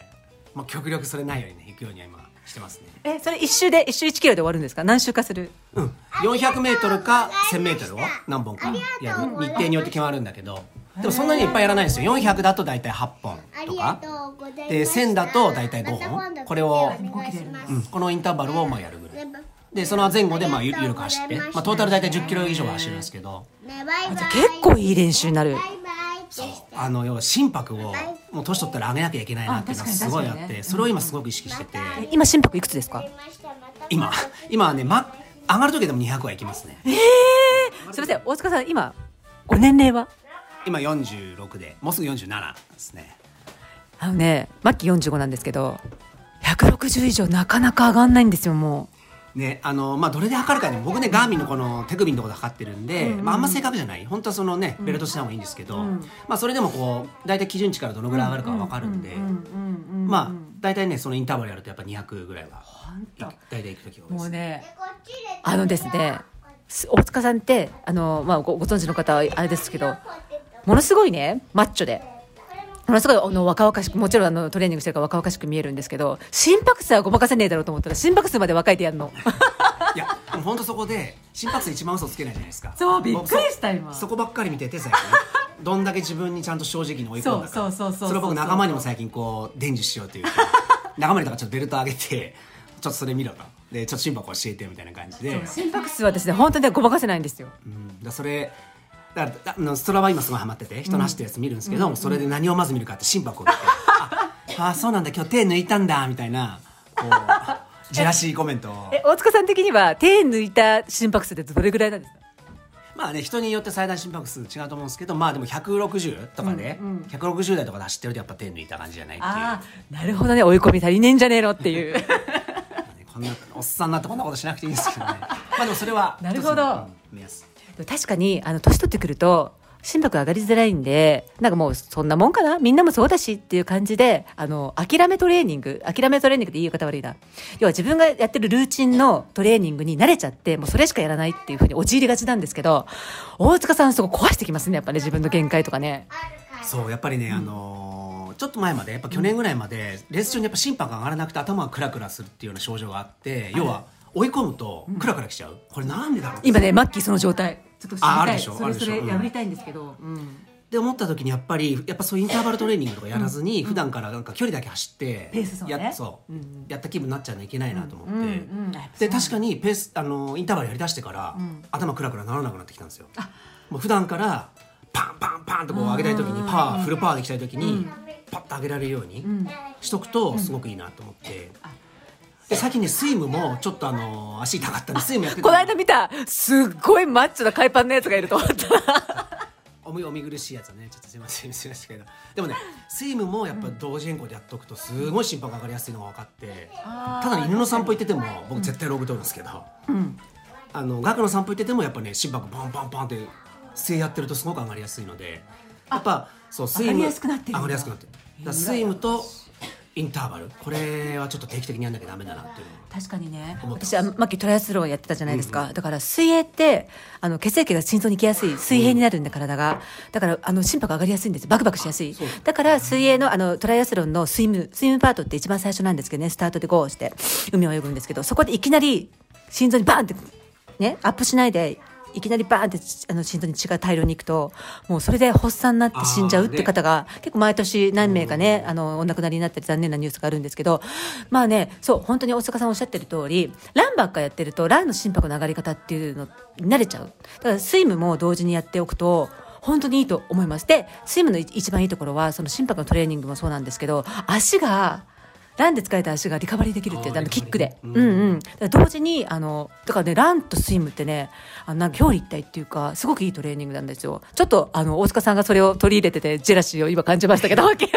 まあ、極力それないようにね行くようには今してますね。えそれ一周で一周1キロで終わるんですか？何周かする？うん、400メートルか1000メートルを何本かやる。日程によって決まるんだけどでもそんなにいっぱいやらないんですよ。400だと大体8本とか。で1000だと大体5本。これを、うん、このインターバルをまあやるぐらい。でその前後でまあゆゆるく走って、まあ、トータル大体10キロ以上は走るんですけど。ねバイバイ。じゃあ結構いい練習になる。バイバイって。あの要は心拍をもう年取ったら上げなきゃいけないなっていうのがすごいあってそれを今すごく意識してて。え今心拍いくつですか？今。今はね、ま、上がる時でも200はいきますね。ええすみません。大塚さん今ご年齢は？今46でもうすぐ47ですね。あのねマッキー45なんですけど160以上なかなか上がんないんですよもねあのまあ、どれで測るかね僕ねガーミンのこの手首のところで測ってるんで、まあ、あんま正確じゃない。本当はそのねベルトした方がいいんですけど、まあ、それでもこう大体基準値からどのぐらい上がるかは分かるんで、まあ大体ねそのインターバルやるとやっぱ200ぐらいはい大体いく時が多いですうもうねあのですねす大塚さんってあの、まあ、ごご存知の方はあれですけどものすごいねマッチョで。ものすごいあの若々しくもちろんあのトレーニングしてるから若々しく見えるんですけど心拍数はごまかせねえだろうと思ったら心拍数まで若いでやるの。いや本当そこで心拍数一番嘘つけないじゃないですか。そうびっくりした今。僕そそこばっかり見てて最近どんだけ自分にちゃんと正直に追い込んだか。そうそうそうそうそれを僕仲間にも最近こう伝授しようという。か [laughs] 仲間にだからちょっとベルト上げてちょっとそれ見ろと。でちょっと心拍教えてみたいな感じで。心拍数はですね本当にねごまかせないんですよ。うん、だそれだからあのストラバ今すごいハマってて人の走ってるやつ見るんですけど、それで何をまず見るかって心拍を見てああそうなんだ今日手抜いたんだみたいなこうジェラシーコメントを。え大塚さん的には手抜いた心拍数ってどれぐらいなんですか？まあね人によって最大心拍数違うと思うんですけどまあでも160とかで、160台とかで走ってるとやっぱ手抜いた感じじゃないっていう。ああなるほどね追い込み足りねえんじゃねえのっていう。[laughs] こんなおっさんになってこんなことしなくていいんですけどね。まあでもそれは [laughs] なるほど。目安確かにあの年取ってくると心拍上がりづらいんでなんかもうそんなもんかな？みんなもそうだしっていう感じであの諦めトレーニング諦めトレーニングって言い方悪いな。要は自分がやってるルーチンのトレーニングに慣れちゃってもうそれしかやらないっていうふうに陥りがちなんですけど大塚さんそこ壊してきますねやっぱね自分の限界とかね。そうやっぱりね、あのーちょっと前までやっぱ去年ぐらいまでレース中にやっぱ心拍が上がらなくて頭がクラクラするっていうような症状があって要は追い込むとクラクラきちゃう、これなんでだろう今ねマッキーその状態。ちょっと知りたい。ああるでしょ。それそれあるでしょ。うん。やりたいんですけど、うん。で思った時にやっぱりやっぱそういうインターバルトレーニングとかやらずに、普段からなんか距離だけ走ってペース走ね。やそう、やった気分になっちゃうのいけないなと思って、で確かにペースあのインターバルやりだしてから、頭クラクラならなくなってきたんですよ。もう普段からパンパンパンとこう上げたい時にパワーフルパワーでいきたい時に、パッと上げられるようにしとくとすごくいいなと思って、で最近ねスイムもちょっとあの足痛かったんでスイムやってたこの間見たすっごいマッチョな海パンのやつがいると思った。らおみお見苦しいやつねちょっとすいませんすいませんけど。でもねスイムもやっぱ同時並行でやっとくとすごい心拍上がりやすいのが分かってただ犬の散歩行ってても僕絶対ログ取るんですけど、あの学の散歩行っててもやっぱね心拍パンパンパンって姿勢やってるとすごく上がりやすいので。やっぱそうスイム上がりやすくなってるんだ。上がりやすくなってる。だからスイムとイインターバル。これはちょっと定期的にやんなきゃダメだなっていう確かにね。私はマッキートライアスロンやってたじゃないですか、だから水泳ってあの血液が心臓に行きやすい水平になるんで体が。だからあの心拍上がりやすいんです。バクバクしやすい。だから水泳のあのトライアスロンのスイムスイムパートって一番最初なんですけどねスタートでゴーして海を泳ぐんですけどそこでいきなり心臓にバーンってねアップしないでいきなりバーンってあの心臓に血が大量にいくともうそれで発作になって死んじゃうって方が結構毎年何名かね、あのお亡くなりになったり残念なニュースがあるんですけどまあねそう本当に大塚さんおっしゃってる通りランばっかやってるとランの心拍の上がり方っていうのに慣れちゃう。だからスイムも同時にやっておくと本当にいいと思います。でスイムの一番いいところはその心拍のトレーニングもそうなんですけど足がランで疲れた足がリカバリーできるっていうあのキックで、うんうん、だから同時にあのだからねランとスイムってねあのなんか表裏一体っていうかすごくいいトレーニングなんですよ。ちょっとあの大塚さんがそれを取り入れててジェラシーを今感じましたけど [laughs] マッキー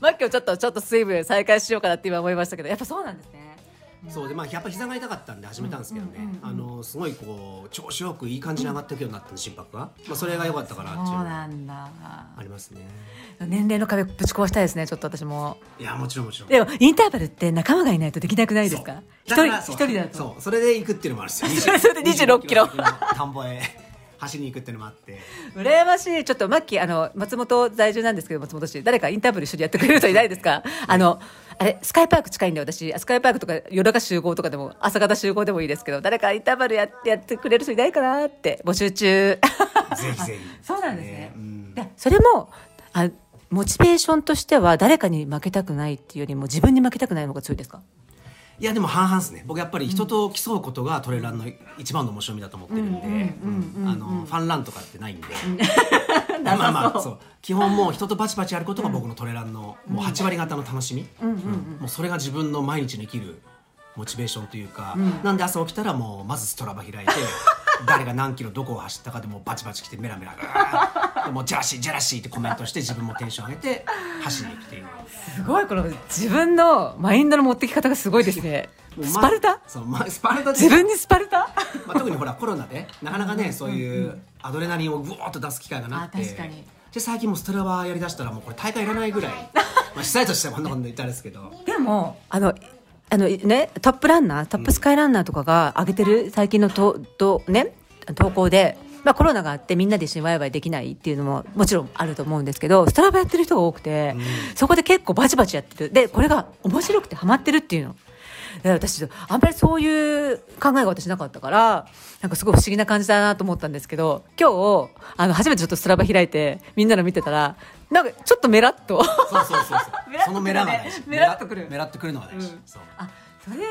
マッキーをちょっとちょっとスイム再開しようかなって今思いましたけどやっぱそうなんですねそうでまあやっぱ膝が痛かったんで始めたんですけどね、あのすごいこう調子よくいい感じに上がっていくようになったんで心拍が、まあ、それが良かったかなっていうそうなんだ。ありますね。年齢の壁ぶち壊したいですねちょっと私も。いやもちろんもちろん。でもインターバルって仲間がいないとできなくないですか？一人一人だと。そう。それで行くっていうのもあるんですよ。[laughs] それで26キロ。田んぼへ走りに行くっていうのもあって。羨ましい。ちょっとマッキーあの松本在住なんですけど松本市誰かインターバル一緒にやってくれる人いないですか？[laughs] あのあれスカイパーク近いんで私。スカイパークとか夜中集合とかでも朝方集合でもいいですけど誰かインターバルやってやってくれる人いないかなって募集中。ぜひぜひ。[laughs] そうなんですね。うん。でそれもあモチベーションとしては誰かに負けたくないっていうよりも自分に負けたくないのが強いですか？いやでも半々ですね。僕やっぱり人と競うことがトレランの一番の面白みだと思ってるんでファンランとかってないんで。[laughs] まあまあまあそう。基本もう人とバチバチやることが僕のトレランのもう8割方の楽しみ。うんもうそれが自分の毎日の生きるモチベーションというかなんで朝起きたらもうまずストラバ開いて [laughs] 誰が何キロどこを走ったかでもうバチバチ来てメラメラもうジェラシージェラシーってコメントして自分もテンション上げて走りに行くっていうすごいこの自分のマインドの持ってき方がすごいですね。スパルタ？そう、ま、スパルタ自分にスパルタ？まあ、特にほらコロナでなかなかねそういうアドレナリンをぐわーっと出す機会がなくて。あ確かに。で最近もうストラバやりだしたらもうこれ大会いらないぐらい。まあ主催としてはこんなこと言ったらあれですけど。でもあのあのねトップランナートップスカイランナーとかが上げてる最近のととね投稿で、まあ、コロナがあってみんなで一緒にワイワイできないっていうのももちろんあると思うんですけどストラバやってる人が多くて、そこで結構バチバチやってるでこれが面白くてハマってるっていうの。で私あんまりそういう考えが私なかったからなんかすごい不思議な感じだなと思ったんですけど今日あの初めてちょっとストラバ開いてみんなの見てたらなんかちょっとメラッと。そうそうそうそう。[laughs] そのメラが大事。メラッとくる。メラッとくるのが大事、うん。そう。あそれで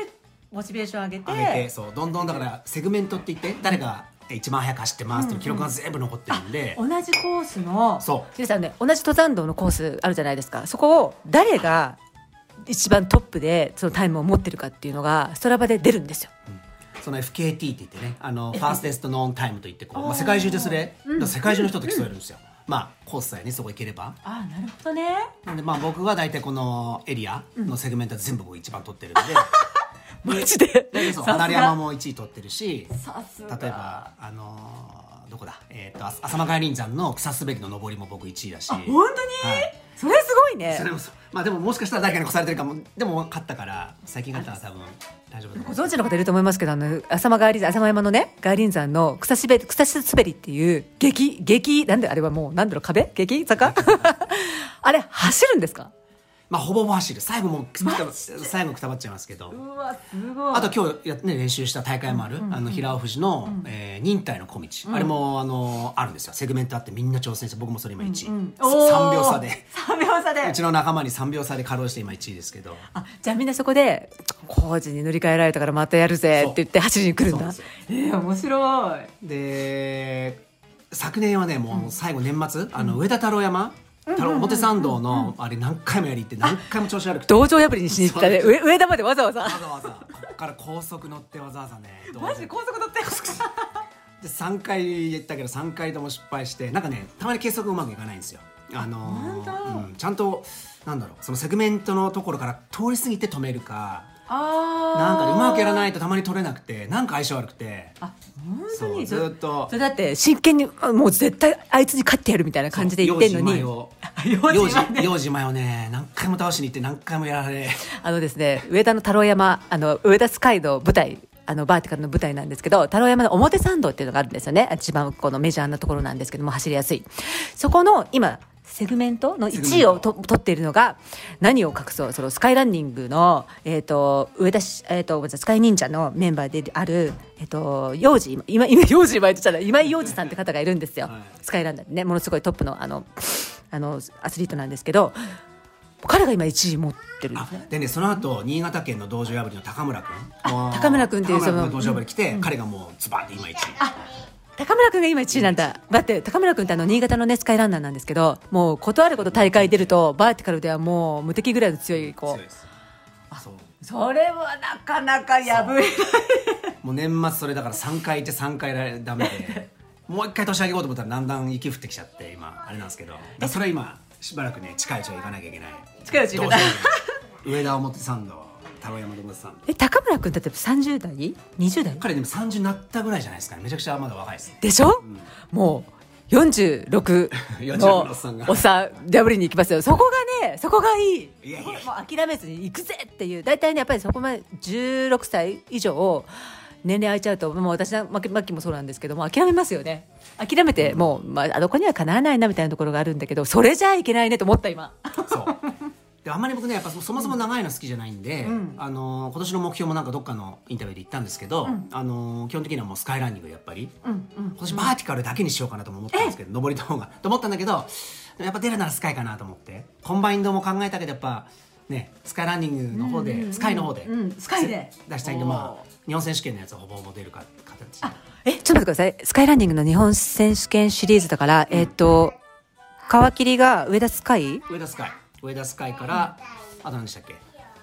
モチベーション上げて上げてそう。どんどんだからセグメントって言って誰が一番早く走ってますっていう記録が全部残ってるんで、同じコースの？そう。ヒデさんね同じ登山道のコースあるじゃないですか。そこを誰が一番トップでそのタイムを持ってるかっていうのがストラバで出るんですよ。その FKT って言ってねあのファーステストノーンタイムといってこう、まあ、世界中でそれ、だから世界中の人と競えるんですよ、まあコースさえねそこ行ければ。あなるほどね。なんでまあ僕は大体このエリアのセグメントは全部僕一番取ってるんで、[laughs] マジで。離山も1位取ってるし例えばあのーどこだ？えっ、とあ浅間外輪山の草滑りの上りも僕1位だし。本当に、はい。それすごいね。それもそう。まあでももしかしたら誰かに越されてるかもでも勝ったから最近勝ったら多分大丈夫ご存知の方いると思いますけどあの浅間外輪浅間山のね外輪山の草滑り草滑りっていう激激なんであれはもうなんだろう壁？激坂？[laughs] あれ走るんですか？まあほぼほぼ走る。最後も最後くたばっちゃいますけど。うわすごい。あと今日や、ね、練習した大会もある、あの平尾富士の、えー忍耐の小道、あれもあのあるんですよ。セグメントあってみんな挑戦して僕もそれ今1位、さ3秒差で。3秒差で。うちの仲間に3秒差で稼働して今1位ですけど。あじゃあみんなそこで工事に塗り替えられたからまたやるぜって言って走りに来るんだ。えー、面白い。で昨年はねもう最後年末、あの上田太郎山、表参道のあれ何回もやり行って何回も調子悪くて。道場破りにしに行ったね。上上田までわざわざ。わざわざ。ここから高速乗ってわざわざ。ねマジで。高速乗って [laughs] で3回言ったけど3回とも失敗してなんかねたまに計測うまくいかないんですよ。あのーうん、ちゃんとなんだろうそのセグメントのところから通り過ぎて止めるかなんかねうまくやらないとたまに取れなくてなんか相性悪くて。あ本当にずっと。それだって真剣にあもう絶対あいつに勝ってやるみたいな感じで言ってんのに。幼児幼児前をね何回も倒しに行って何回もやられ。あのですね、上田の太郎山、あの、上田スカイの舞台、あの、バーティカルの舞台なんですけど、太郎山の表参道っていうのがあるんですよね。一番このメジャーなところなんですけども、走りやすい。そこの、今、セグメントの1位をと取っているのが、何を隠そう、そのスカイランニングの、えっ、と、上田し、えっ、と、スカイ忍者のメンバーである、えっ、と、幼児、今、今、幼児前言っちゃった今井幼児さんって方がいるんですよ。はい。スカイランナーでね、ものすごいトップの、あの、あの、アスリートなんですけど、彼が今1位持ってるんですね。でねその後新潟県の道場破りの高村君高村君っていう高村君そのが道場破り来て、彼がもうズバッて今1位高村君が今1位なんだ。だって、高村君ってあの、新潟のね、スカイランナーなんですけど、もう、ことあること大会出ると、バーティカルではもう、無敵ぐらいの強い子。強い。です。そう。それはなかなか破れない。もう年末それだから3回行って3回ダメで。[laughs] もう一回年上げようと思ったらだんだん雪降ってきちゃって今あれなんですけど。それは今しばらくね近いうちは行かなきゃいけない。近いうち行かない上田表参道太郎山の表参道え、高村君だって30代 ?20 代？彼でも30になったぐらいじゃないですかねめちゃくちゃまだ若いですでしょ、もう、46 46 [laughs] ののおっさんがおっさん、破りに行きますよ。そこがね、そこがいい。いやもう諦めずに行くぜっていう。大体ね、やっぱりそこまで16歳以上、年齢空いちゃうと、もう私は、マッキーもそうなんですけども、諦めますよね。諦めて、もう、まあ、あどこにはかなわないなみたいなところがあるんだけど、それじゃいけないねと思った今。そうであんまり僕ねやっぱそそもそも長いの好きじゃないんで、あの今年の目標もなんかどっかのインタビューで言ったんですけど、あの基本的にはもうスカイランニングやっぱり、今年バーティカルだけにしようかなとも思ったんですけど上りの方が。と思ったんだけどやっぱ出るならスカイかなと思って。コンバインドも考えたけどやっぱねスカイランニングの方で、スカイの方で、うん。スカイで。出したいんでまあ日本選手権のやつはほぼほぼ出るか形え、ちょっと待ってください。スカイランニングの日本選手権シリーズだから、えっ、と、皮切りが上田スカイ？上田スカイ上田スカイから、あと何でしたっけ？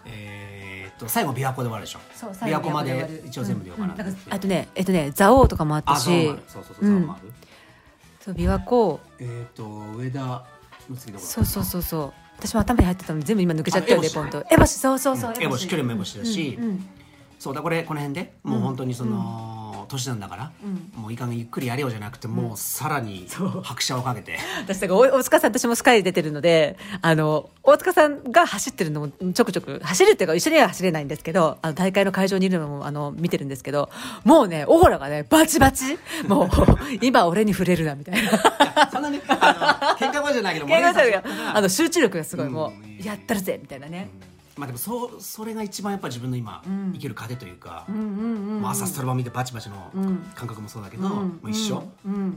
えーっと最後琵琶湖で終わるでしょ？琵琶湖まで一応全部出ようかなと思って、あとね、えっとね、蔵王とかもあったし。そうそうそう、そうもある。そう、琵琶湖、えーっと上田の次どこだそうそうそうそう。私も頭に入ってたのに全部今抜けちゃったよね、あポンと。エボシ、そうそうそう。エボシ距離もエボシだし、うんうん。そうだこれこの辺で？もう本当にその、年なんだから、もういい加減ゆっくりやれよじゃなくて、もうさらに拍車をかけて。私だから大大塚さん私もスカイ出てるのであの大塚さんが走ってるのもちょくちょく。走るっていうか一緒には走れないんですけどあの大会の会場にいるのもあの見てるんですけどもうねオーラがねバチバチ。もう今俺に触れるなみたいな。そんなねあの喧嘩場じゃないけど [laughs] 怪我した盛り上がっがちゃったらあの集中力がすごいもうん。うやったるぜみたいなねまあでもそうそれが一番やっぱ自分の今、生きる糧というか、朝ストロバ見てバチバチの感覚もそうだけど、もう一緒、も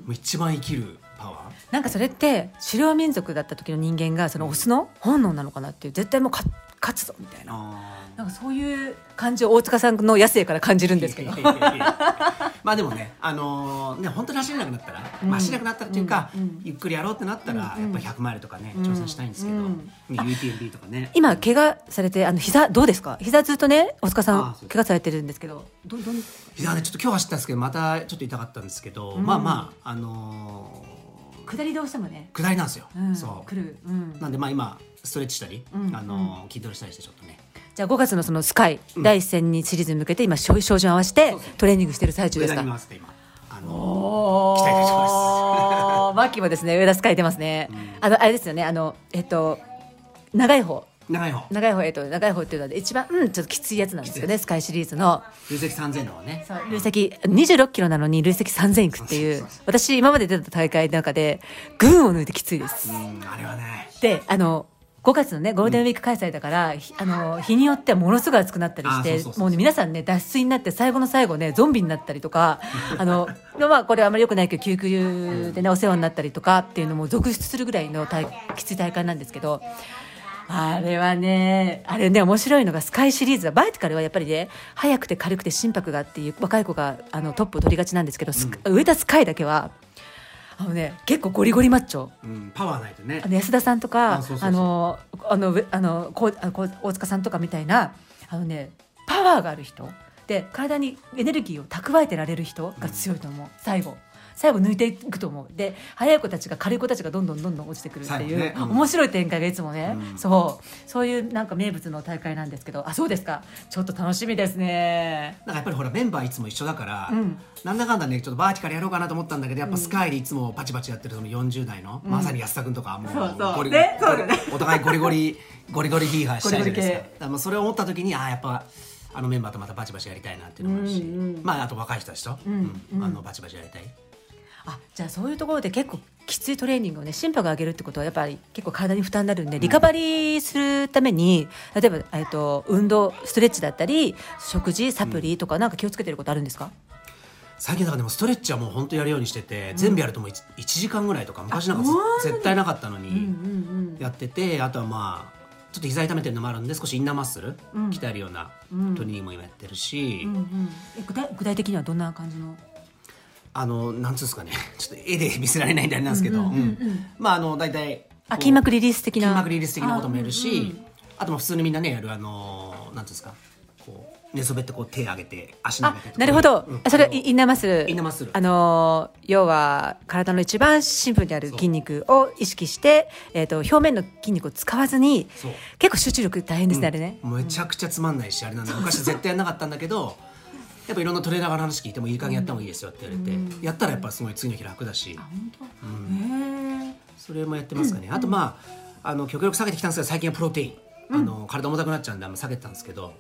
う一番生きるパワー。なんかそれって狩猟民族だった時の人間がそのオスの本能なのかなっていう絶対もう勝勝つぞみたいな。あなんかそういう感じを大塚さんの野生から感じるんですけど。まあでもね、あのーね本当に走れなくなったら、まあ走れなくなったっていうか、ゆっくりやろうってなったら、やっぱ100マイルとかね、挑戦したいんですけど、ね UTMB とかね。今怪我されてあの膝どうですか？膝ずっとね大塚さん怪我されてるんですけど。どどん膝ねちょっと今日走ったんですけどまたちょっと痛かったん。ですけど、まあまああの下りどうしてもね、ー下りなんですよ、うん、そう。来る、うん、なんでまあ今ストレッチしたり、ん。あのー筋トレしたりしてちょっとねじゃあ5月のそのスカイ、第一戦にシリーズに向けて今照照準を合わせてトレーニングしてる最中です上田かに回して今あのお期待いたしますマッキー [laughs] もですね上田スカイ出ますね、あのあれですよねあのえっと長い方。ー長い方。長い方えっと長い方っていうのは一番うんちょっときついやつなんですよねスカイシリーズの。累積3000のね。累積26キロなのに累積3000いくっていう。私今まで出た大会の中で群を抜いてきついです。うんあれはね。であの5月のねゴールデンウィーク開催だから、ひあの日によってはものすごい暑くなったりしてもうね皆さんね脱水になって最後の最後ねゾンビになったりとか [laughs] あのまあこれあんまり良くないけど救急でねお世話になったりとかっていうのも続出するぐらいの大きつい大会なんですけどあれはね、あれね、面白いのがスカイシリーズは、バイティカルはやっぱりね、速くて軽くて心拍がっていう若い子があのトップを取りがちなんですけど、スカ上田スカイだけは、あのね、結構ゴリゴリマッチョ。うんパワーないとね。あの安田さんとかあのあのうあのこうあこう大塚さんとかみたいなあのねパワーがある人。で体にエネルギーを蓄えてられる人が強いと思う、最後最後抜いていくと思う。で速い子たちが軽い子たちがどんどんどんどん落ちてくるっていう、ね。うん。面白い展開がいつもね、うんそうそういうなんか名物の大会なんですけどあそうですか。ちょっと楽しみですね。なんかやっぱりほらメンバーいつも一緒だから、うん。なんだかんだねちょっとバーティカルやろうかなと思ったんだけどやっぱスカイでいつもパチパチやってるその40代の、まさに安田君とかもうお互いゴリゴリゴリゴリヒーハーしたいじゃないですか。かそれを思った時にああやっぱあのメンバーとまたバチバチやりたいなっていうのもあるし、うんうんまああと若い人たちと、うん。うん。あのバチバチやりたいあじゃあそういうところで結構きついトレーニングをね心拍を上げるってことはやっぱり結構体に負担になるんでリカバリーするために例えば、えっと運動ストレッチだったり食事サプリとかなんか気をつけてることあるんですか、最近だからでもストレッチはもう本当やるようにしてて、全部やるともう 1, 時間ぐらいとか昔なんか絶対なかったのうんにやっててあとはまあちょっと膝痛めてるのもあるんで少しインナーマッスル、うん。鍛えるようなうん。トレーニングも今やってるし、うんうん。え具体具体的にはどんな感じの？あのなんつうんですかね。[laughs] ちょっと絵で見せられないんであれなんですけど、うんうんうんうん。まああの大体あ筋膜リリース的な。筋膜リリース的なこともやるしあうんうん。あとも普通にみんなねやるあのなんていうんですか。こう寝そべってこう手上げて足上あげてとか。なるほど、うん。それインナーマッスル。インナーマッスル。あのー要は体の一番深部にある筋肉を意識して、えー、と表面の筋肉を使わずに結構集中力大変ですね、あれね。うんめちゃくちゃつまんないしあれなんで昔絶対やんなかったんだけどやっぱいろんなトレーナーから話聞いてもいい加減やった方がいいですよって言われて、やったらやっぱすごい次の日楽だし。へえそれもやってますかね、あとまああの極力下げてきたんですけど最近はプロテイン、あの体重たくなっちゃうんであんま下げてたんですけど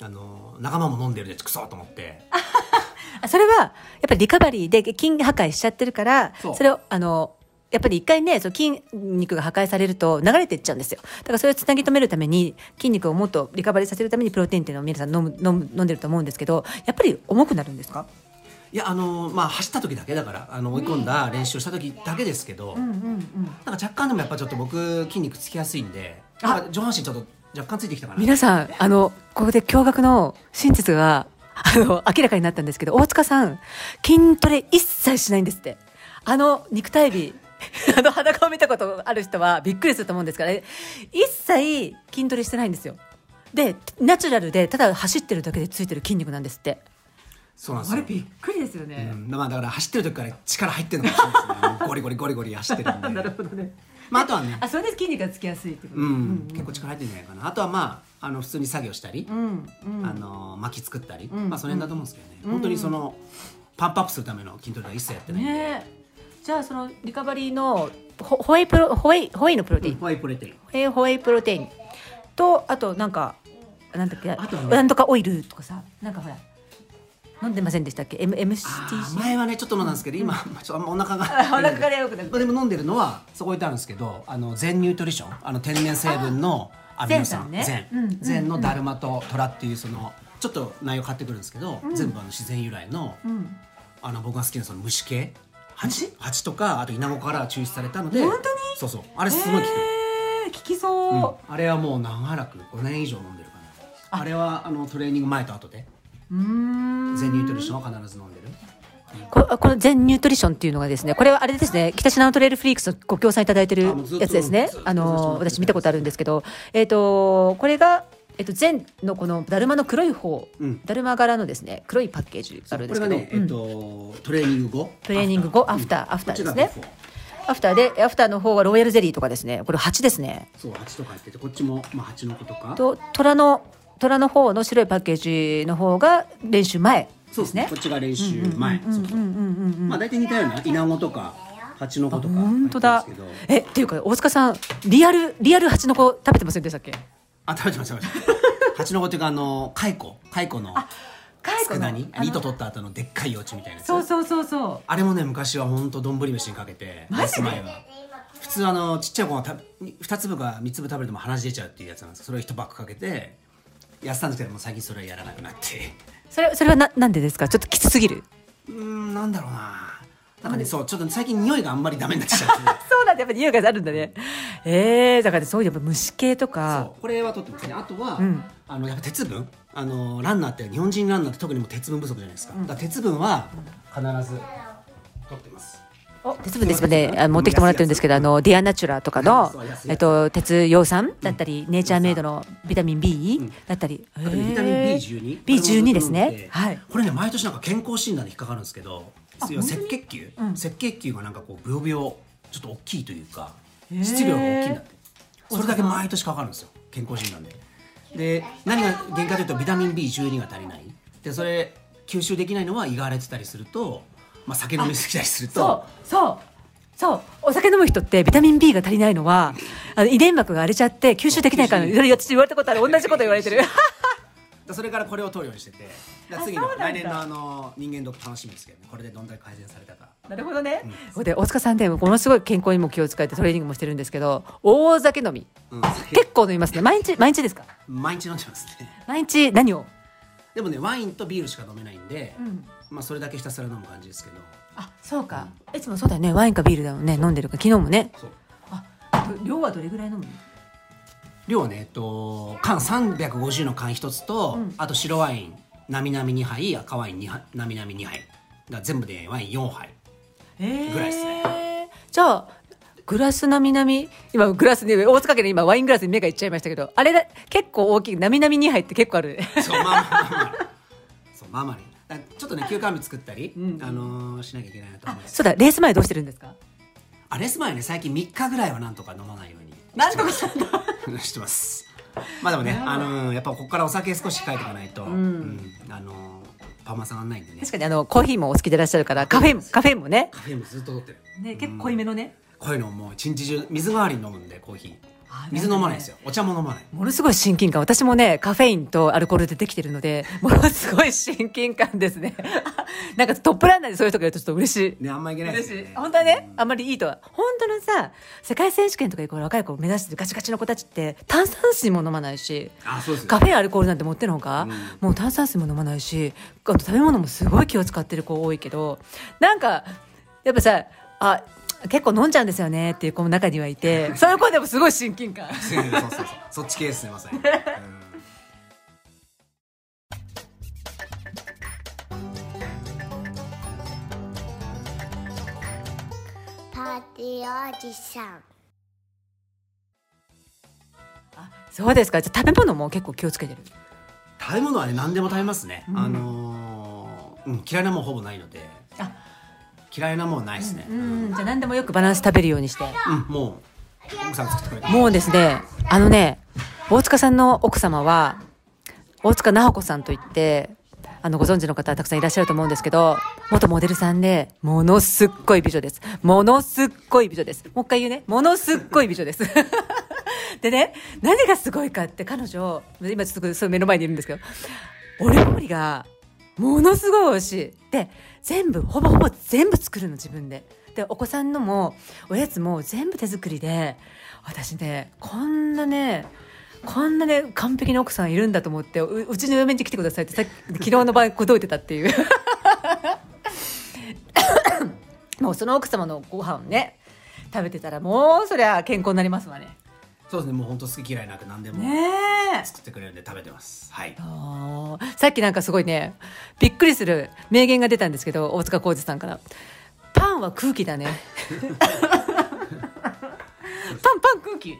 あの仲間も飲んでるでクソと思って。[laughs] あそれはやっぱりリカバリーで筋破壊しちゃってるからそう。それをあのやっぱり一回ねその筋肉が破壊されると流れていっちゃうんですよ。だからそれをつなぎ止めるために筋肉をもっとリカバリーさせるためにプロテインっていうのを皆さん飲む飲む飲んでると思うんですけどやっぱり重くなるんですか？いやあのまあ走った時だけだからあの追い込んだ練習をした時だけですけど、若干でもやっぱちょっと僕筋肉つきやすいんで上半身ちょっと若干ついてきたかな。皆さんあのここで驚愕の真実があの明らかになったんですけど大塚さん筋トレ一切しないんですって。あの肉体美 [laughs] あの裸を見たことある人はびっくりすると思うんですから一切筋トレしてないんですよ。でナチュラルでただ走ってるだけでついてる筋肉なんですって。そうなんですよ。びっくりですよね。うん。まあ、だから走ってる時から力入ってるのかもしれない。ですねゴリゴリゴリゴリ走ってるんで。[laughs] なるほどね。まあ、あとはね。あそれで筋肉がつきやすいってこと。うん、結構力入ってるんじゃないかな。あとはまああの普通に作業したり、うん。うん。あの薪作ったり、ん。まあその辺だと思うんですけどね、本当にそのパンプアップするための筋トレは一切やってないんで、ね。えじゃあそのリカバリーのホホエイプロホエイホエイのプロテイン、ホエイプロテイン。ホエイホエイプロテイン。とあとなんかなんだっけ？あとなんとかオイルとかさなんかほら飲んでませんでしたっけ？MCT 前はねちょっと飲んだんですけど今、まあちょっとお腹が [laughs] お腹が良くなるでも飲んでるのはそこ置いてあるんですけどあの全ニュートリションあの天然成分のアミノ酸全全のダルマとトラっていうそのちょっと内容変わってくるんですけど、全部あの自然由来の,、うん。あの僕が好きなその虫系蜂？蜂とかあとイナゴから抽出されたので本当に？そうそう。あれすごい効く、えー、効きそう、うん。あれはもう長らく5年以上飲んでるかな。あ。れはあのトレーニング前と後で。うーん。全ニュートリションは必ず飲んでる。ここの全ニュートリションっていうのがですねこれはあれですね北品のトレイルフリークスのご協賛いただいてるやつですね。あの私見たことあるんですけどえっ、とこれがえっと、全のこのだるまの黒い方、うん。だるま柄のですね黒いパッケージがあるんですけど、これがね、えっと、トレーニング後？トレーニング後うん。アフターアフターですねアフター。でアフターの方はロイヤルゼリーとかですね。これ蜂ですね。そう蜂とか入っててこっちも、まあ、蜂の子とか。と虎の虎の方の白いパッケージの方が練習前そうですね。こっちが練習前。そうそううんうんうんうんまあ大体似たようなイナゴとか蜂の子とか本当だ。えっていうか大塚さんリアルリアル蜂の子食べてませんでしたっけ？あ食べてました食べてました蜂の子っていうかあの蚕蚕の佃煮糸取った後のでっかい幼虫みたいなやつ。そうそうそうそう。あれもね昔は本当丼飯にかけてマジで？前は普通あのちっちゃい子がた2粒か3粒食べるとも鼻血出ちゃうっていうやつなんですそれを1パックかけてやってたんですけどもう最近それはやらなくなって。それそれはななんでですか？ちょっときつすぎる。うーんなんだろうななんかねそうちょっと最近匂いがあんまりダメになっちゃって。[laughs] そうなんだやっぱ匂いがあるんだね。えー、だからそういうやっぱ虫系とか。そうこれは取ってますね。あとは、ん。あのやっぱ鉄分。あのランナーって日本人ランナーって特にもう鉄分不足じゃないですか,、だから鉄分は必ず取ってます。お鉄分ですもんねあ持ってきてもらってるんですけどあのディアナチュラとかのえっと鉄葉酸だったり、ネイチャーメイドのビタミン B だったり、ビタミン B12 B12 ですね。はい。これね毎年なんか健康診断で引っかかるんですけど赤血球、うん。赤血球がなんかこうブヨブヨちょっと大きいというか質量が大きいんだって。それだけ毎年かかるんですよ。健康診断で。で何が原因かというとビタミン B12 が足りない。でそれ吸収できないのは胃が荒れてたりすると、まあ、酒飲みすぎたりするそう。とそう。そう。お酒飲む人ってビタミン B が足りないのはあの遺伝膜が荒れちゃって吸収できないからそれ私言われたことある。同じこと言われてるだそれからこれを取るようにしててだ次の来年のあの人間ドック楽しみですけどね。これでどんだけ改善されたか。なるほどね、ここで大塚さんでもものすごい健康にも気を使ってトレーニングもしてるんですけど大酒飲み、うん。結構飲みますね。毎日毎日ですか？毎日飲んでますね。毎日何を？でもねワインとビールしか飲めないんで、ん。まあそれだけひたすら飲む感じですけど。あそうか、いつもそうだよね。ワインかビールだよね。飲んでるか。ら昨日もね。そう。あ量はどれぐらい飲むの？量はねえっと缶350の缶一つと、うん。あと白ワインなみなみ2杯赤ワイン2杯なみなみ2杯が全部でワイン4杯ぐらいですね。じゃあグラスなみなみ今グラスに大塚家で今ワイングラスに目がいっちゃいましたけどあれだ結構大きいなみなみ2杯って結構ある。そうまあまあまあまあ。そうまあまあね。だちょっとね休館日作ったり、うん。あのーしなきゃいけないなと思います。そうだレース前どうしてるんですか？あレース前ね最近3日ぐらいはなんとか飲まないようになんとかしてます。まあでもねあのーやっぱここからお酒少し控えていかないと、うん。あのーパーマさんがないんでね。確かにあのコーヒーもお好きでいらっしゃるからカフェインカフェもね。カフェもずっと取ってる。ね結構濃いめのね、こういうのもう一日中水代わりに飲むんでコーヒー。あ水飲まないですよ。お茶も飲まない。ものすごい親近感。私もねカフェインとアルコールでできてるので [laughs] ものすごい親近感ですね。[laughs] なんかトップランナーでそういう人がいるとちょっと嬉しい。ねあんまいけないですよね。本当はね、あんまりいいとは。本当のさ世界選手権とか行く若い子を目指してるガチガチの子たちって炭酸水も飲まないしあそうですよカフェインアルコールなんて持ってるのか、うん。もう炭酸水も飲まないしあと食べ物もすごい気を使ってる子多いけどなんかやっぱさあ結構飲んじゃうんですよねっていう子も中にはいて [laughs] そういう子でもすごい親近感。そうそうそうそっち系ですねまさに、うん。パーティーおじさん。あそうですか。じゃあ食べ物も結構気をつけてる。食べ物はね何でも食べますね、あのーうん、嫌いなもんほぼないので。あ嫌いなもんないですね、ううんんじゃあ何でもよくバランス食べるようにしてもう奥さん作ってくれたもうですね、あのね、大塚さんの奥様は、大塚直子さんといって、あの、ご存知の方たくさんいらっしゃると思うんですけど、元モデルさんで、ものすっごい美女です。ものすっごい美女です。もう一回言うね。ものすっごい美女です。[laughs] でね、何がすごいかって彼女、今ちょっとそう目の前にいるんですけど、お料理が、ものすごい美味しい。で、全部、ほぼほぼ全部作るの自分で。で、お子さんのも、おやつも全部手作りで、私ね、こんなね、こんなね、完璧な奥さんいるんだと思って、うちの嫁に来てくださいってさっき、昨日の晩、届いてたっていう。[coughs] もうその奥様のご飯をね、食べてたら、もうそりゃ健康になりますわね。そうですね。もう本当好き嫌いなく何でも。作ってくれるんで食べてます。はい。さっきなんかすごいねびっくりする名言が出たんですけど大塚浩二さんから「パンは空気だね」パンパン空気。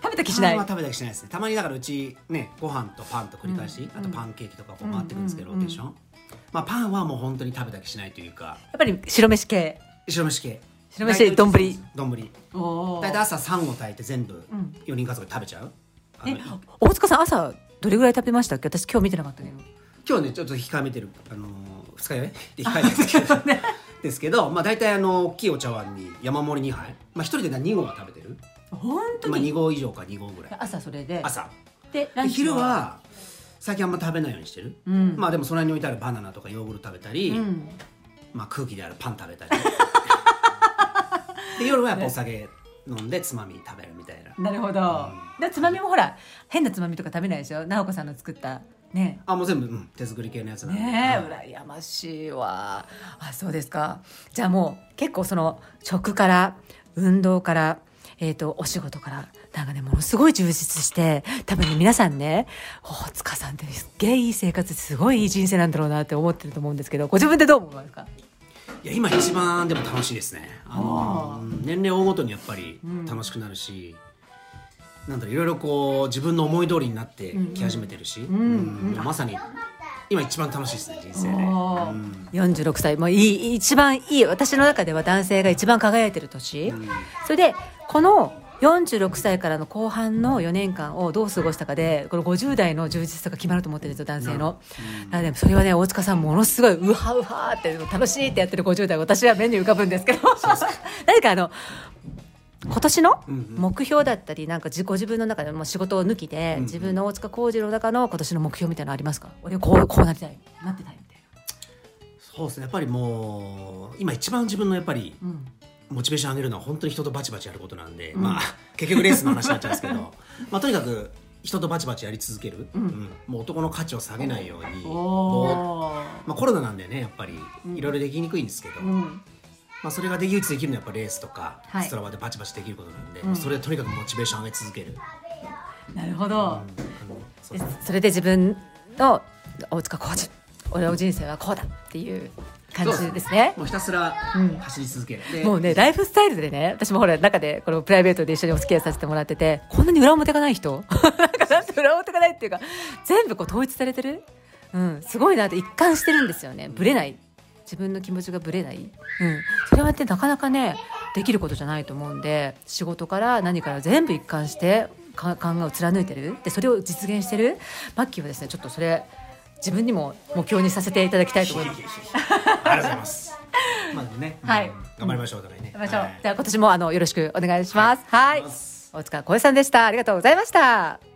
食べた気しない。パンは食べたりしないですね。たまにだからうちねご飯とパンと繰り返し、あとパンケーキとかこう回ってくるんですけど、うん。ローテーション、まあパンはもう本当に食べた気しないというか。やっぱり白飯系。白飯系白飯丼。丼。お大体朝3合炊いて全部ん。4人家族で食べちゃう、え大塚さん朝どれぐらい食べましたっけ？私今日見てなかったけど。今日ねちょっと控えめてるあのー二日酔い？で控えてですけど。ですけどまあ大体あの大きいお茶碗に山盛り2杯。まあ一人で2合は食べてる？本当まあに、2合以上か2合ぐらい。朝それで。朝。でランチで昼は最近あんま食べないようにしてる、うん。まあでもその辺に置いてあるバナナとかヨーグルト食べたり、うん。まあ空気であるパン食べたり [laughs] で夜はやっぱお酒飲んでつまみ食べるみたいな。なるほど、でつまみもほら変なつまみとか食べないでしょ？直子さんの作ったね。あもう全部、うん、手作り系のやつなんで、ねえはい。羨ましいわ。あそうですか。じゃあもう結構その食から運動からえー、とお仕事からなんかねものすごい充実して多分ね皆さんね大塚さんってすっげえいい生活すごいいい人生なんだろうなって思ってると思うんですけどご自分でどう思いますか？いや今一番でも楽しいですね。あの年齢を追うごとにやっぱり楽しくなるし、なんだろういろいろこう自分の思い通りになってき始めてるし、んうん。まさに今一番楽しいですね人生で、うん。46歳。もういい一番いい。私の中では男性が一番輝いてる年、それでこの46歳からの後半の4年間をどう過ごしたかでこの50代の充実さが決まると思ってるんですよ男性の、だからねそれはね大塚さんものすごいウハウハって楽しいってやってる50代私は目に浮かぶんですけど。[laughs] 何かあの今年の目標だったりなんか自己自分の中でも仕事を抜きで、自分の大塚浩二の中の今年の目標みたいなのありますか？俺こうこうなりたいなってたいみたいそうですねやっぱりもう今一番自分のやっぱりな、うんモチベーション上げるのは本当に人とバチバチやることなんで、まあ結局レースの話になっちゃうんですけど [laughs] まあとにかく人とバチバチやり続ける、うん。もう男の価値を下げないようにぼーっまあ、コロナなんでねやっぱりいろいろできにくいんですけど、うん。まあ、それができるうちできるのはやっぱレースとか、はい。ストラバでバチバチできることなんで、それでとにかくモチベーション上げ続ける、なるほど、それで自分の大塚浩二俺の人生はこうだっていう感じですね。もうひたすらうん。走り続ける、でもうねライフスタイルでね私もほら中でこのプライベートで一緒にお付き合いさせてもらっててこんなに裏表がない人？[laughs] なんかなんて裏表がないっていうか全部こう統一されてる、うん、すごいなって一貫してるんですよね。ぶれない。自分の気持ちがぶれない、うん、それはってなかなかねできることじゃないと思うんで仕事から何から全部一貫してか考えを貫いてる。でそれを実現してる。マッキーはですねちょっとそれ自分にも目標にさせていただきたいと思います。ありがとうございますまあね、はいうん頑張りましょうお互いね行きましょうはいじゃあ今年もあのよろしくお願いします。はい。大塚浩平さんでした。ありがとうございました。